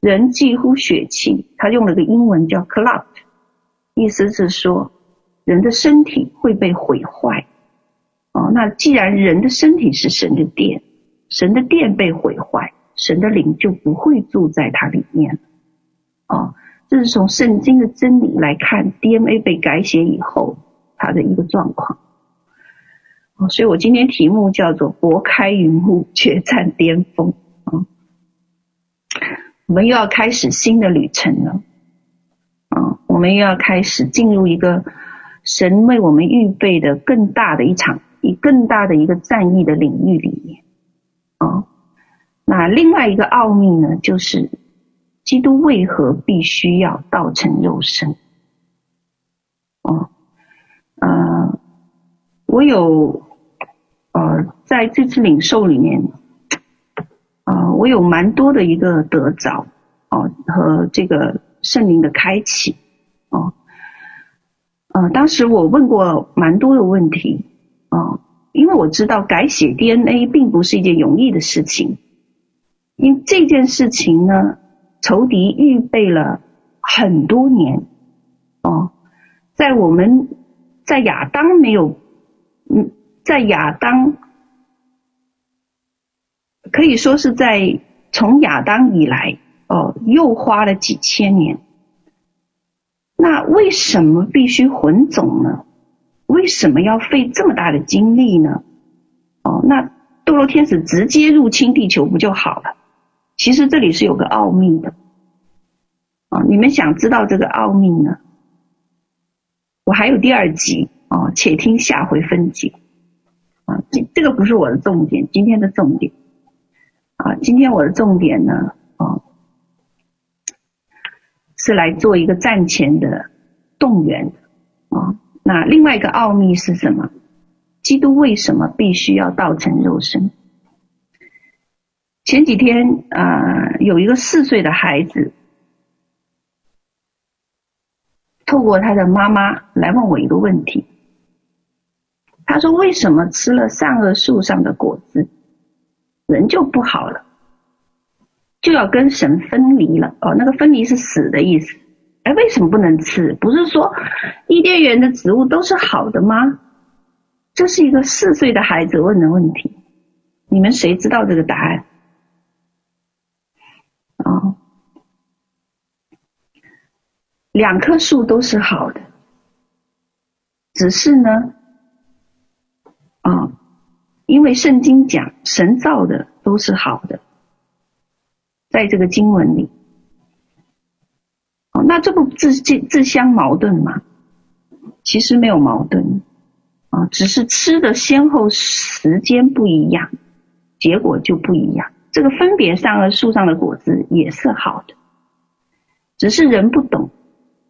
Speaker 1: 人几乎血气，他用了个英文叫 clout，。意思是说，人的身体会被毁坏。哦，那既然人的身体是神的殿，神的殿被毁坏，神的灵就不会住在它里面。哦，这是从圣经的真理来看，DNA 被改写以后它的一个状况。哦，所以我今天题目叫做“拨开云雾，决战巅峰”。啊，我们又要开始新的旅程了。啊，我们又要开始进入一个神为我们预备的更大的一场、以更大的一个战役的领域里面。啊，那另外一个奥秘呢，就是基督为何必须要道成肉身？哦，呃，我有。呃，在这次领受里面，呃，我有蛮多的一个得着哦，和这个圣灵的开启哦，呃，当时我问过蛮多的问题哦，因为我知道改写 DNA 并不是一件容易的事情，因这件事情呢，仇敌预备了很多年哦，在我们在亚当没有嗯。在亚当，可以说是在从亚当以来，哦，又花了几千年。那为什么必须混种呢？为什么要费这么大的精力呢？哦，那堕落天使直接入侵地球不就好了？其实这里是有个奥秘的。哦，你们想知道这个奥秘呢？我还有第二集哦，且听下回分解。啊，这这个不是我的重点，今天的重点啊，今天我的重点呢，啊，是来做一个战前的动员啊。那另外一个奥秘是什么？基督为什么必须要道成肉身？前几天啊，有一个四岁的孩子，透过他的妈妈来问我一个问题。他说：“为什么吃了善恶树上的果子，人就不好了，就要跟神分离了？哦，那个分离是死的意思。哎，为什么不能吃？不是说伊甸园的植物都是好的吗？这是一个四岁的孩子问的问题。你们谁知道这个答案？哦，两棵树都是好的，只是呢。”啊，因为圣经讲神造的都是好的，在这个经文里，哦，那这不自自自相矛盾吗？其实没有矛盾啊，只是吃的先后时间不一样，结果就不一样。这个分别善恶树上的果子也是好的，只是人不懂，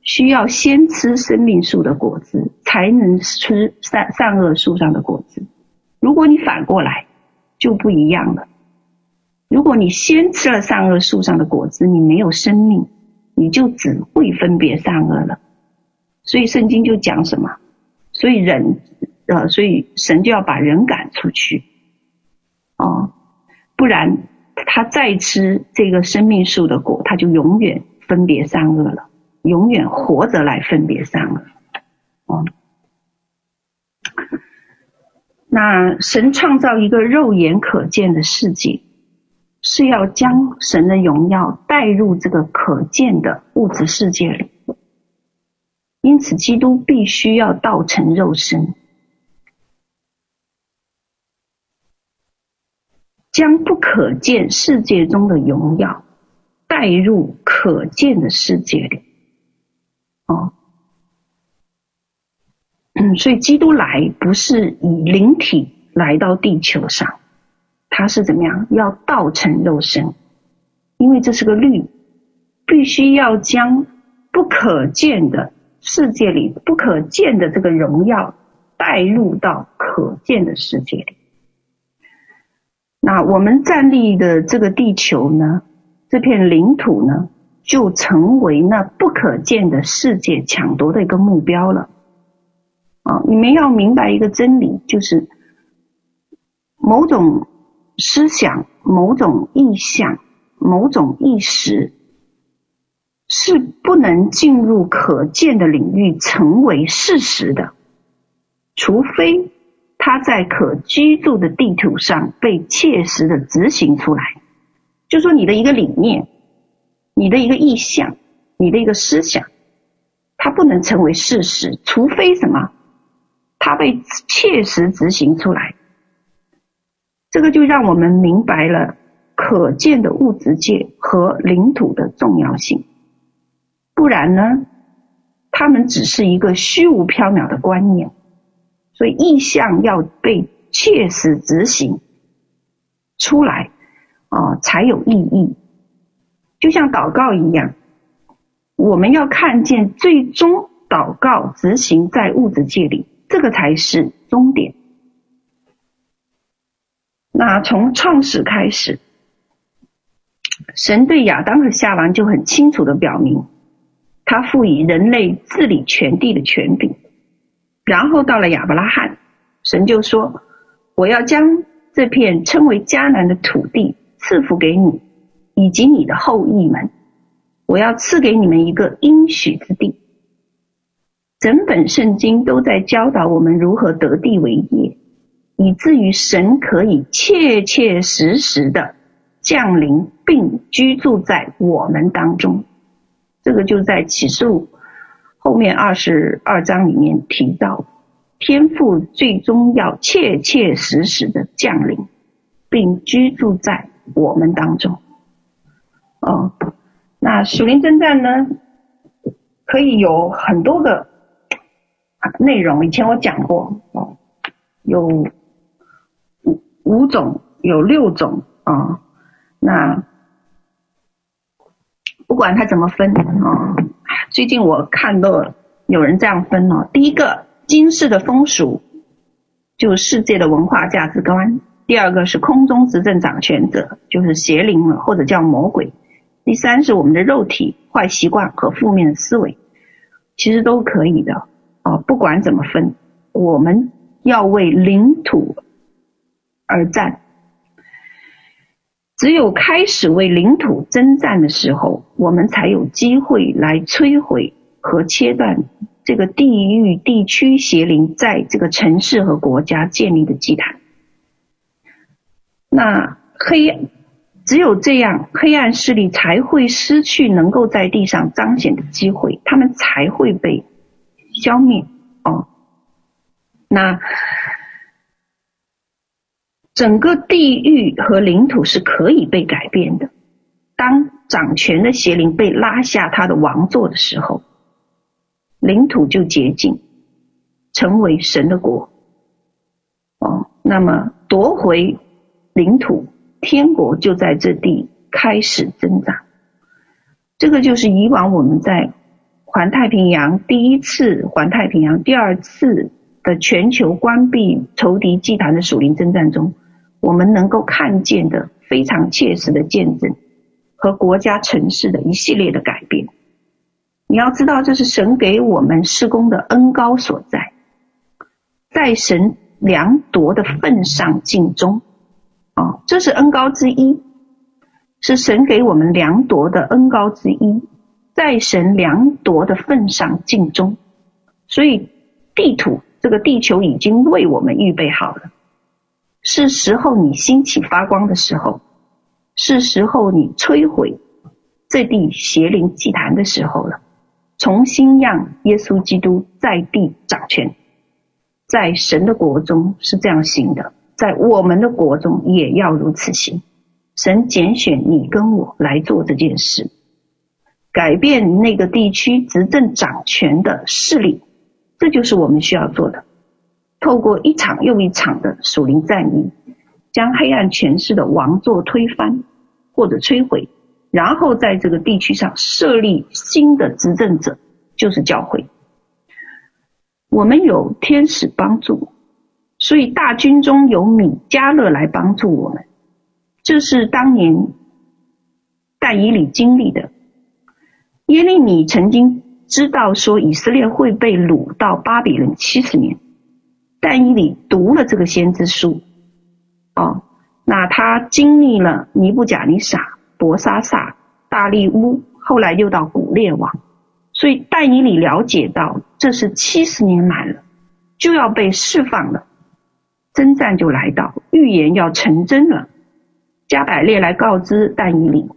Speaker 1: 需要先吃生命树的果子，才能吃善善恶树上的果子。如果你反过来，就不一样了。如果你先吃了善恶树上的果子，你没有生命，你就只会分别善恶了。所以圣经就讲什么？所以人，呃，所以神就要把人赶出去，哦，不然他再吃这个生命树的果，他就永远分别善恶了，永远活着来分别善恶，哦。那神创造一个肉眼可见的世界，是要将神的荣耀带入这个可见的物质世界里。因此，基督必须要道成肉身，将不可见世界中的荣耀带入可见的世界里。哦。嗯，所以基督来不是以灵体来到地球上，他是怎么样？要道成肉身，因为这是个律，必须要将不可见的世界里不可见的这个荣耀带入到可见的世界里。那我们站立的这个地球呢，这片领土呢，就成为那不可见的世界抢夺的一个目标了。啊，你们要明白一个真理，就是某种思想、某种意象、某种意识是不能进入可见的领域成为事实的，除非它在可居住的地图上被切实的执行出来。就说你的一个理念，你的一个意向，你的一个思想，它不能成为事实，除非什么？它被切实执行出来。这个就让我们明白了可见的物质界和领土的重要性。不然呢，他们只是一个虚无缥缈的观念。所以意向要被切实执行出来啊、才有意义。就像祷告一样，我们要看见最终祷告执行在物质界里，这个才是终点。那从创始开始，神对亚当和夏娃就很清楚的表明，他赋予人类治理全地的权柄。然后到了亚伯拉罕，神就说：“我要将这片称为迦南的土地赐福给你以及你的后裔们。我要赐给你们一个应许之地。”整本圣经都在教导我们如何得地为业，以至于神可以切切实实的降临并居住在我们当中。这个就在启示录。后面二十二章里面提到，天父最终要切切实实的降临，并居住在我们当中。哦，那属灵征战呢，可以有很多个内容。以前我讲过，哦，有五五种，有六种啊。那不管它怎么分啊。最近我看到有人这样分哦，第一个今世的风俗，就是世界的文化价值观；第二个是空中执政掌权者，就是邪灵了或者叫魔鬼；第三是我们的肉体坏习惯和负面的思维，其实都可以的哦。不管怎么分，我们要为领土而战。只有开始为领土征战的时候，我们才有机会来摧毁和切断这个地域地区邪灵在这个城市和国家建立的祭坛。那黑，只有这样，黑暗势力才会失去能够在地上彰显的机会，他们才会被消灭。哦，那。整个地域和领土是可以被改变的。当掌权的邪灵被拉下他的王座的时候，领土就洁净，成为神的国。哦，那么夺回领土，天国就在这地开始增长。这个就是以往我们在环太平洋第一次环太平洋、第二次的全球关闭仇敌祭坛的属灵征战中。我们能够看见的非常切实的见证和国家城市的一系列的改变，你要知道这是神给我们施工的恩高所在，在神量夺的份上尽忠啊，这是恩高之一，是神给我们量夺的恩高之一，在神量夺的份上尽忠，所以地土这个地球已经为我们预备好了。是时候你兴起发光的时候，是时候你摧毁这地邪灵祭坛的时候了。重新让耶稣基督在地掌权，在神的国中是这样行的，在我们的国中也要如此行。神拣选你跟我来做这件事，改变那个地区执政掌权的势力，这就是我们需要做的。透过一场又一场的属灵战役，将黑暗权势的王座推翻或者摧毁，然后在这个地区上设立新的执政者，就是教会。我们有天使帮助，所以大军中有米迦勒来帮助我们。这是当年但以理经历的。耶利米曾经知道说以色列会被掳到巴比伦七十年。但以理读了这个先知书，哦，那他经历了尼布甲尼撒、伯沙撒、大利乌，后来又到古列王，所以但以理了解到这是七十年满了，就要被释放了，征战就来到，预言要成真了。加百列来告知但以理，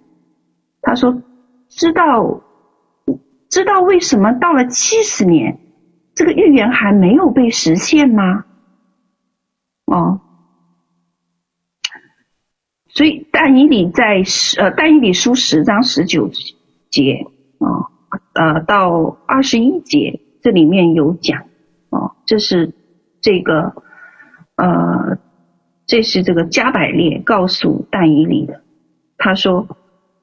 Speaker 1: 他说：“知道，知道为什么到了七十年，这个预言还没有被实现吗？”哦，所以但以理在十呃但以理书十章十九节啊呃到二十一节这里面有讲哦，这是这个。呃，这是这个加百列告诉但以理的。他说：“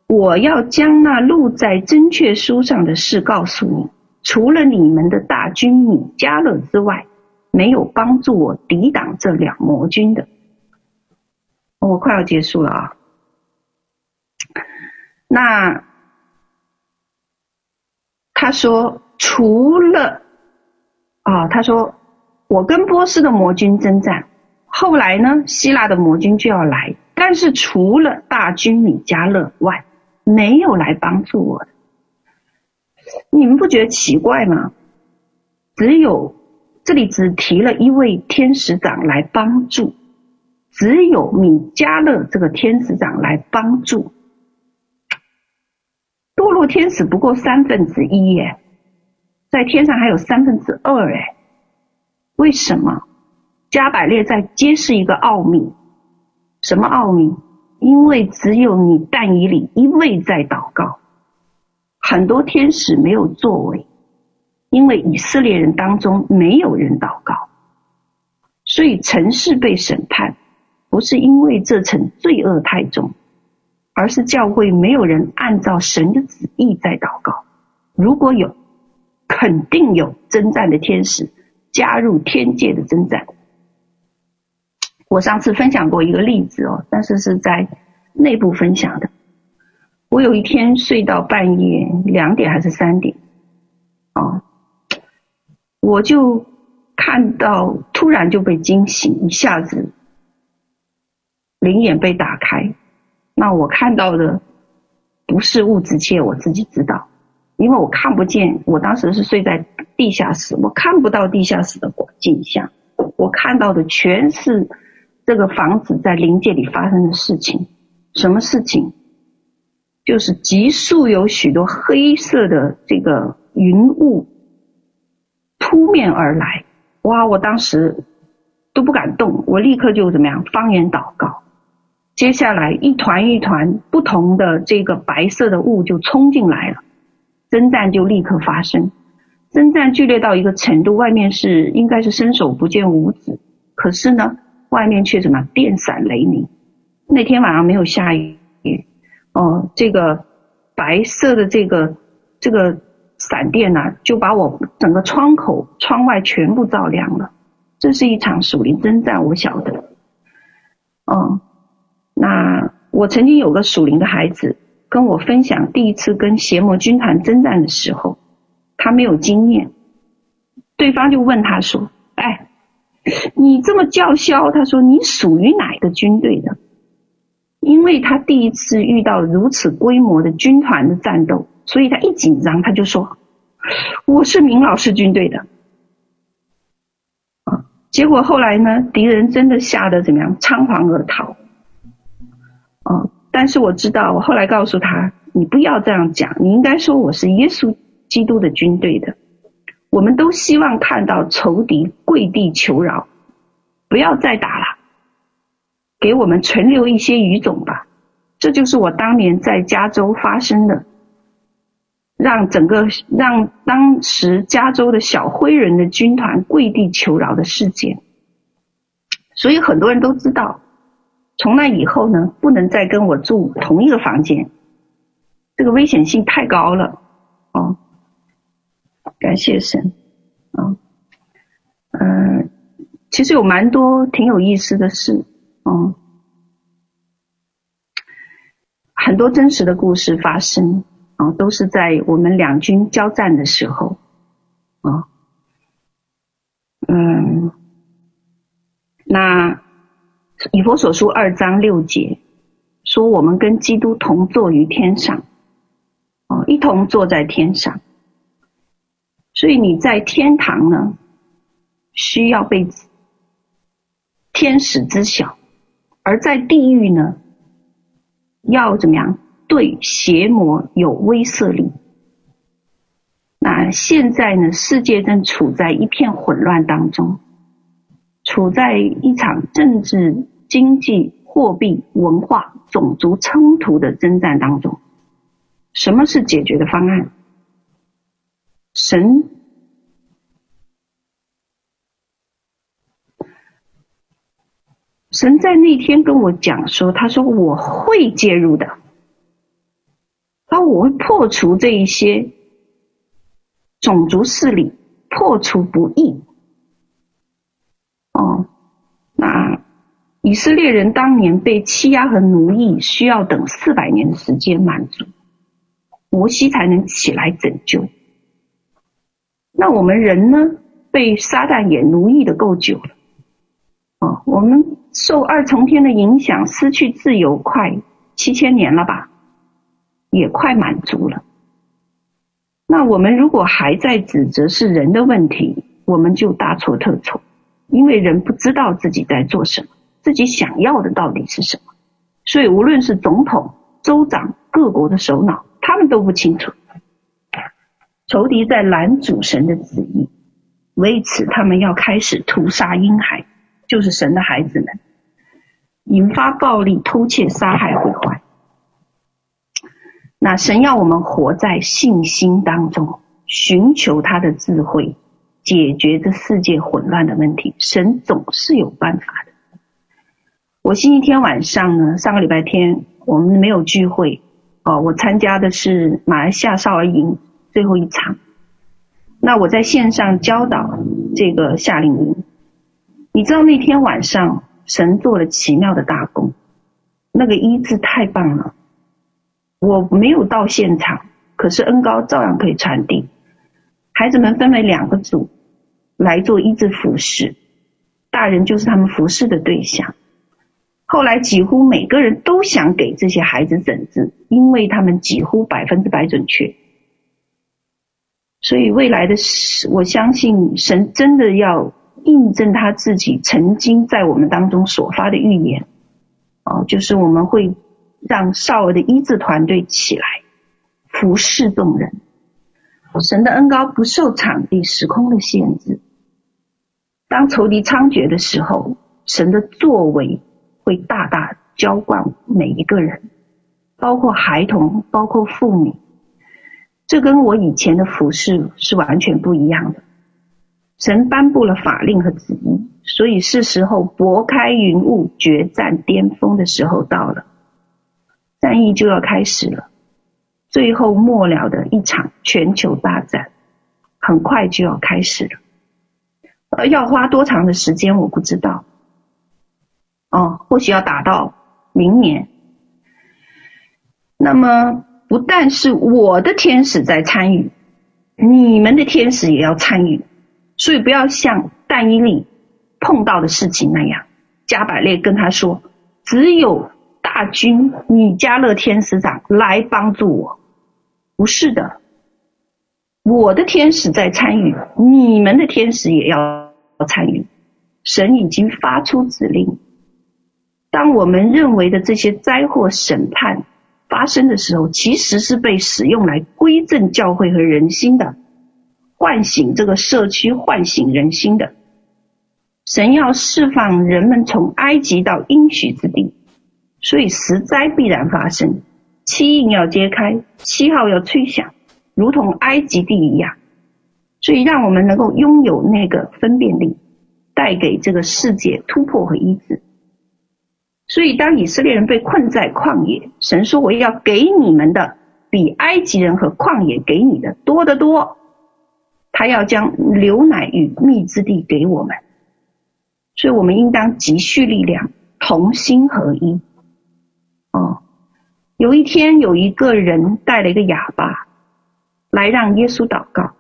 Speaker 1: 我要将那录在真确书上的事告诉你，除了你们的大军米迦勒之外，没有帮助我抵挡这两魔军的。”我快要结束了啊。那他说：“除了啊，他说。”我跟波斯的魔军征战，后来呢，希腊的魔军就要来，但是除了大军米迦勒外，没有来帮助我的。你们不觉得奇怪吗？只有这里只提了一位天使长来帮助，只有米迦勒这个天使长来帮助。堕落天使不过三分之一耶，在天上还有三分之二哎。为什么加百列在揭示一个奥秘？什么奥秘？因为只有你但以理一位在祷告，很多天使没有作为，因为以色列人当中没有人祷告，所以城市被审判，不是因为这层罪恶太重，而是教会没有人按照神的旨意在祷告。如果有，肯定有征战的天使。加入天界的征战。我上次分享过一个例子哦，但是是在内部分享的。我有一天睡到半夜两点还是三点，哦，我就看到突然就被惊醒，一下子灵眼被打开。那我看到的不是物质界，我自己知道。因为我看不见，我当时是睡在地下室，我看不到地下室的景象，我看到的全是这个房子在灵界里发生的事情。什么事情？就是急速有许多黑色的这个云雾扑面而来，哇！我当时都不敢动，我立刻就怎么样？方言祷告。接下来一团一团不同的这个白色的雾就冲进来了。征战就立刻发生，征战剧烈到一个程度，外面是应该是伸手不见五指，可是呢，外面却什么电闪雷鸣。那天晚上没有下雨，哦，这个白色的这个这个闪电呐、就把我整个窗口、窗外全部照亮了。这是一场属灵征战，我晓得。哦，那我曾经有个属灵的孩子。跟我分享第一次跟邪魔军团征战的时候，他没有经验，对方就问他说：“哎，你这么叫嚣？”他说：“你属于哪个军队的？”因为他第一次遇到如此规模的军团的战斗，所以他一紧张他就说：“我是明老师军队的。”啊，结果后来呢，敌人真的吓得怎么样，仓皇而逃。啊。但是我知道，我后来告诉他，你不要这样讲，你应该说我是耶稣基督的军队的。我们都希望看到仇敌跪地求饶，不要再打了，给我们存留一些语种吧。这就是我当年在加州发生的，让整个让当时加州的小灰人的军团跪地求饶的事件。所以很多人都知道。从那以后呢，不能再跟我住同一个房间，这个危险性太高了。哦，感谢神。啊，嗯，其实有蛮多挺有意思的事。哦，很多真实的故事发生，啊，都是在我们两军交战的时候。啊，嗯，那。以佛所书二章六节说：“我们跟基督同坐于天上，哦，一同坐在天上。所以你在天堂呢，需要被天使知晓，而在地狱呢，要怎么样？对邪魔有威慑力。那现在呢，世界正处在一片混乱当中，处在一场政治、经济、货币、文化、种族冲突的征战当中。什么是解决的方案？神，神在那天跟我讲说，他说我会介入的，他说我会破除这一些。种族势力破除不易哦，那以色列人当年被欺压和奴役，需要等四百年的时间满足，摩西才能起来拯救。那我们人呢？被撒旦也奴役的够久了哦，我们受二重天的影响，失去自由快七千年了吧？也快满足了。那我们如果还在指责是人的问题，我们就大错特错，因为人不知道自己在做什么，自己想要的到底是什么，所以无论是总统、州长、各国的首脑，他们都不清楚。仇敌在拦阻神的旨意，为此他们要开始屠杀婴孩，就是神的孩子们，引发暴力、偷窃、杀害、毁坏。那神要我们活在信心当中，寻求他的智慧，解决这世界混乱的问题。神总是有办法的。我星期天晚上呢，上个礼拜天我们没有聚会哦，我参加的是马来西亚少儿营最后一场。那我在线上教导这个夏令营，你知道那天晚上神做了奇妙的大功，那个医治太棒了。我没有到现场，可是恩高照样可以传递。孩子们分为两个组来做医治服侍，大人就是他们服侍的对象。后来几乎每个人都想给这些孩子诊治，因为他们几乎百分之百准确。所以未来的事，我相信神真的要印证他自己曾经在我们当中所发的预言。哦，就是我们会。让少儿的医治团队起来服侍众人，神的恩高不受场地、时空的限制。当仇敌猖獗的时候，神的作为会大大浇灌每一个人，包括孩童，包括妇女。这跟我以前的服侍是完全不一样的。神颁布了法令和旨意，所以是时候拨开云雾，决战巅峰的时候到了。战役就要开始了，最后末了的一场全球大战，很快就要开始了。呃，要花多长的时间我不知道。哦，或许要打到明年。那么，不但是我的天使在参与，你们的天使也要参与。所以不要像但以理碰到的事情那样，加百列跟他说，只有。大军米迦勒天使长来帮助我，不是的，我的天使在参与，你们的天使也要参与。神已经发出指令，当我们认为的这些灾祸审判发生的时候，其实是被使用来归正教会和人心的，唤醒这个社区，唤醒人心的。神要释放人们从埃及到应许之地。所以十灾必然发生，七印要揭开，七号要吹响，如同埃及地一样。所以让我们能够拥有那个分辨力，带给这个世界突破和医治。所以当以色列人被困在旷野，神说：“我要给你们的比埃及人和旷野给你的多得多。”他要将牛奶与蜜之地给我们，所以我们应当积蓄力量，同心合一。哦，有一天有一个人带了一个哑巴来让耶稣祷告，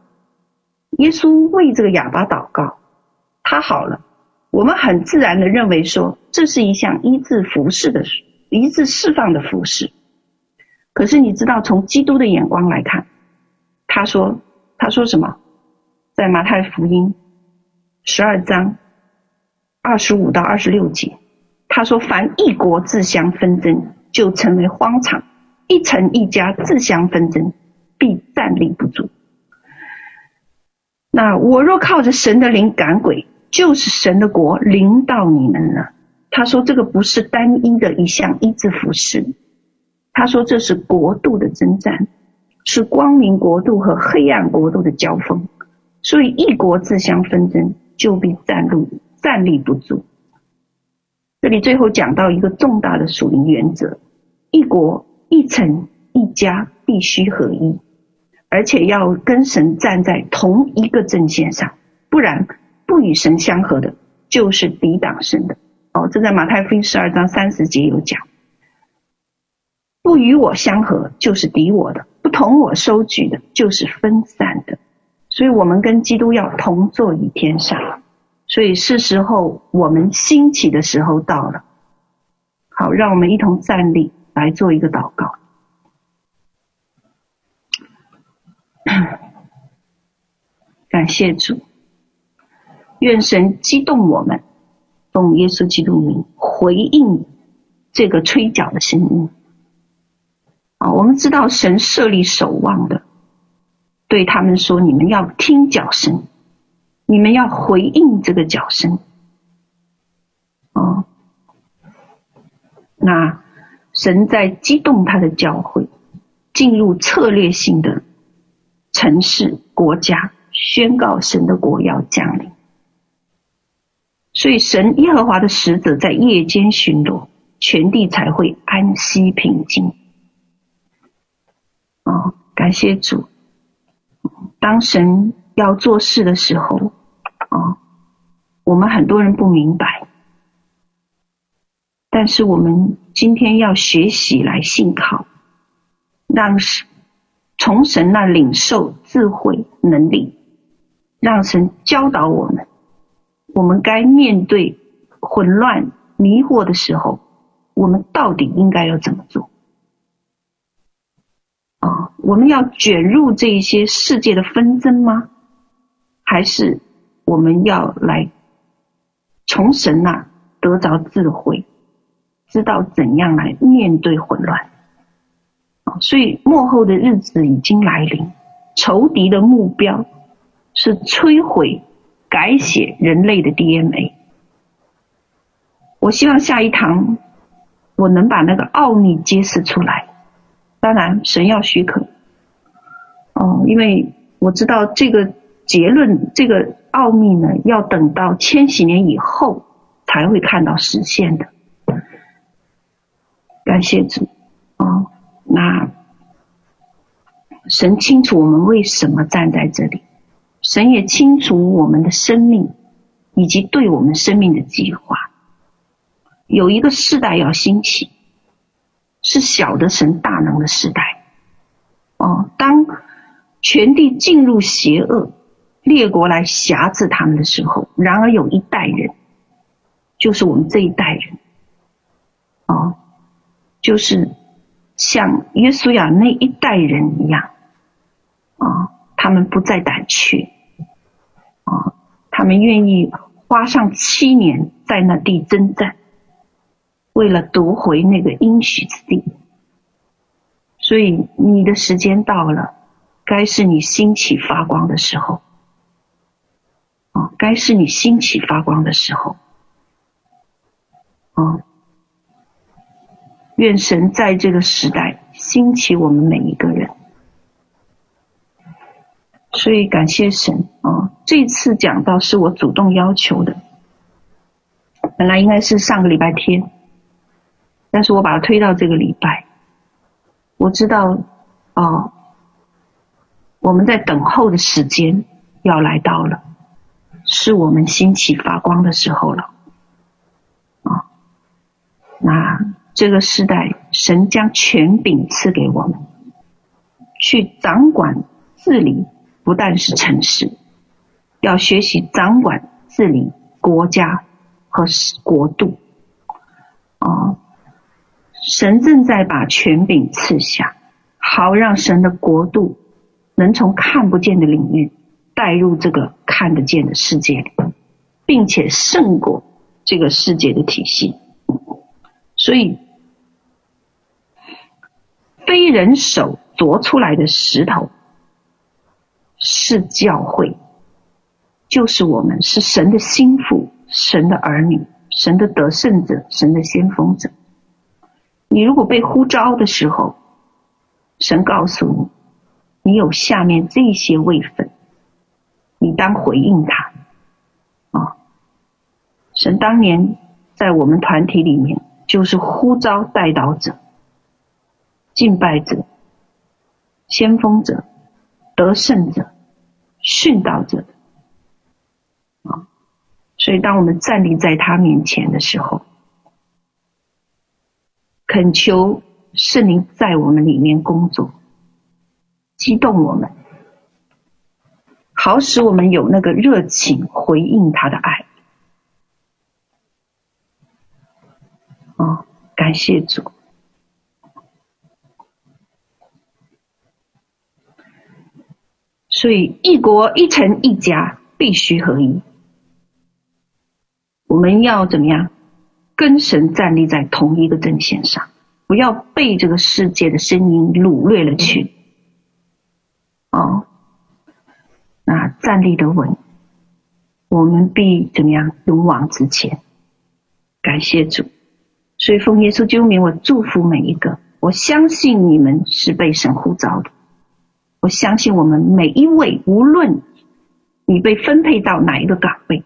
Speaker 1: 耶稣为这个哑巴祷告，他好了。我们很自然的认为说，这是一项医治服饰的医治释放的服饰。可是你知道，从基督的眼光来看，他说他说什么？在马太福音十二章二十五到二十六节，他说：“凡一国自相纷争，就成为荒场；一城一家自相纷争，必站立不住。”那我若靠着神的灵赶鬼，就是神的国临到你们了。他说：“这个不是单一的一项医治服事。”他说：“这是国度的征战，是光明国度和黑暗国度的交锋。所以一国自相纷争，就必站路站立不住。”这里最后讲到一个重大的属灵原则：一国、一城、一家必须合一，而且要跟神站在同一个阵线上，不然不与神相合的，就是抵挡神的。哦，这在马太福音十二章三十节有讲，不与我相合就是敌我的，不同我收据的就是分散的。所以，我们跟基督要同坐于天上。所以，是时候我们兴起的时候到了。好，让我们一同站立来做一个祷告。感谢主，愿神激动我们。奉耶稣基督名回应这个吹角的声音啊！我们知道神设立守望的，对他们说：“你们要听脚声，你们要回应这个脚声。”哦，那神在激动他的教会，进入策略性的城市国家，宣告神的国要降临。所以，神耶和华的使者在夜间巡逻，全地才会安息平静。哦，感谢主。当神要做事的时候，哦，我们很多人不明白，但是我们今天要学习来信靠，让神从神那领受智慧能力，让神教导我们。我们该面对混乱迷惑的时候，我们到底应该要怎么做？啊，我们要卷入这一些世界的纷争吗？还是我们要来从神那得着智慧，知道怎样来面对混乱？啊，所以末后的日子已经来临，仇敌的目标是摧毁。改写人类的 DNA。我希望下一堂我能把那个奥秘揭示出来。当然，神要许可。哦，因为我知道这个结论，这个奥秘呢，要等到千禧年以后才会看到实现的。感谢主。哦，那神清楚我们为什么站在这里。神也清楚我们的生命，以及对我们生命的计划。有一个世代要兴起，是小的神大能的时代。哦，当全地进入邪恶，列国来辖制他们的时候，然而有一代人，就是我们这一代人，哦，就是像约书亚那一代人一样，啊、哦，他们不再胆怯。啊，他们愿意花上七年在那地征战，为了夺回那个应许之地。所以你的时间到了，该是你兴起发光的时候。啊，该是你兴起发光的时候。啊，愿神在这个时代兴起我们每一个人。所以感谢神啊！这次讲到是我主动要求的，本来应该是上个礼拜天，但是我把它推到这个礼拜。我知道哦，我们在等候的时间要来到了，是我们兴起发光的时候了啊！那这个时代，神将权柄赐给我们，去掌管治理。不但是城市，要学习掌管治理国家和国度。哦，神正在把权柄赐下，好让神的国度能从看不见的领域带入这个看得见的世界里，并且胜过这个世界的体系。所以，非人手凿出来的石头是教会，就是我们，是神的心腹，神的儿女，神的得胜者，神的先锋者。你如果被呼召的时候，神告诉你，你有下面这些位分，你当回应他。啊、神当年在我们团体里面，就是呼召代祷者、敬拜者、先锋者、得胜者、殉道者啊、所以当我们站立在他面前的时候，恳求圣灵在我们里面工作，激动我们，好使我们有那个热情回应他的爱。哦，感谢主。所以，一国一城一家必须合一。我们要怎么样？跟神站立在同一个阵线上，不要被这个世界的声音掳掠了去。哦，那站立的稳，我们必怎么样？勇往直前。感谢主，所以奉耶稣救名，我祝福每一个。我相信你们是被神呼召的，我相信我们每一位，无论你被分配到哪一个岗位。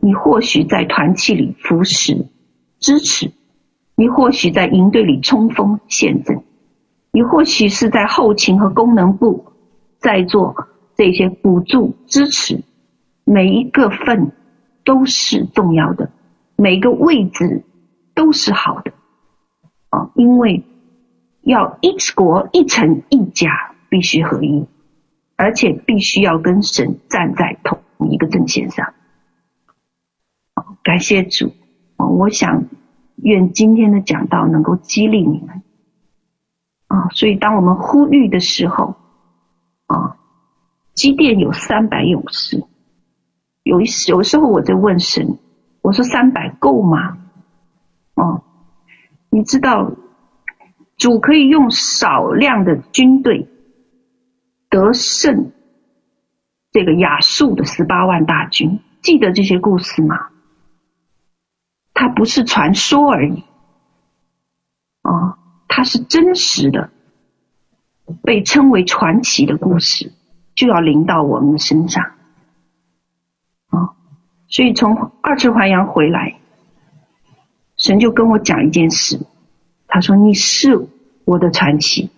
Speaker 1: 你或许在团契里服侍、支持；你或许在营队里冲锋陷阵；你或许是在后勤和功能部在做这些补助支持。每一个份都是重要的，每个位置都是好的啊！因为要一国一城一家必须合一，而且必须要跟神站在同一个阵线上。感谢主，啊我想愿今天的讲道能够激励你们啊！所以当我们呼吁的时候啊，机电有三百勇士，有一有时候我在问神，我说三百够吗？哦，你知道主可以用少量的军队得胜这个亚述的十八万大军，记得这些故事吗？它不是传说而已，啊，它是真实的，被称为传奇的故事，就要临到我们的身上，啊，所以从二次还阳回来，神就跟我讲一件事，他说：“你是我的传奇。”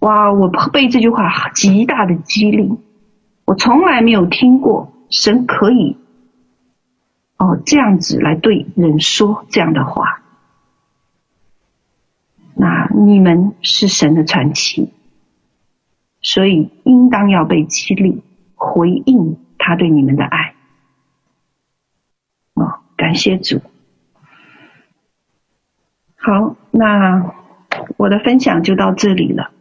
Speaker 1: 哇，我被这句话极大的激励，我从来没有听过神可以。哦，这样子来对人说这样的话，那你们是神的传奇，所以应当要被激励，回应他对你们的爱。哦，感谢主。好，那我的分享就到这里了。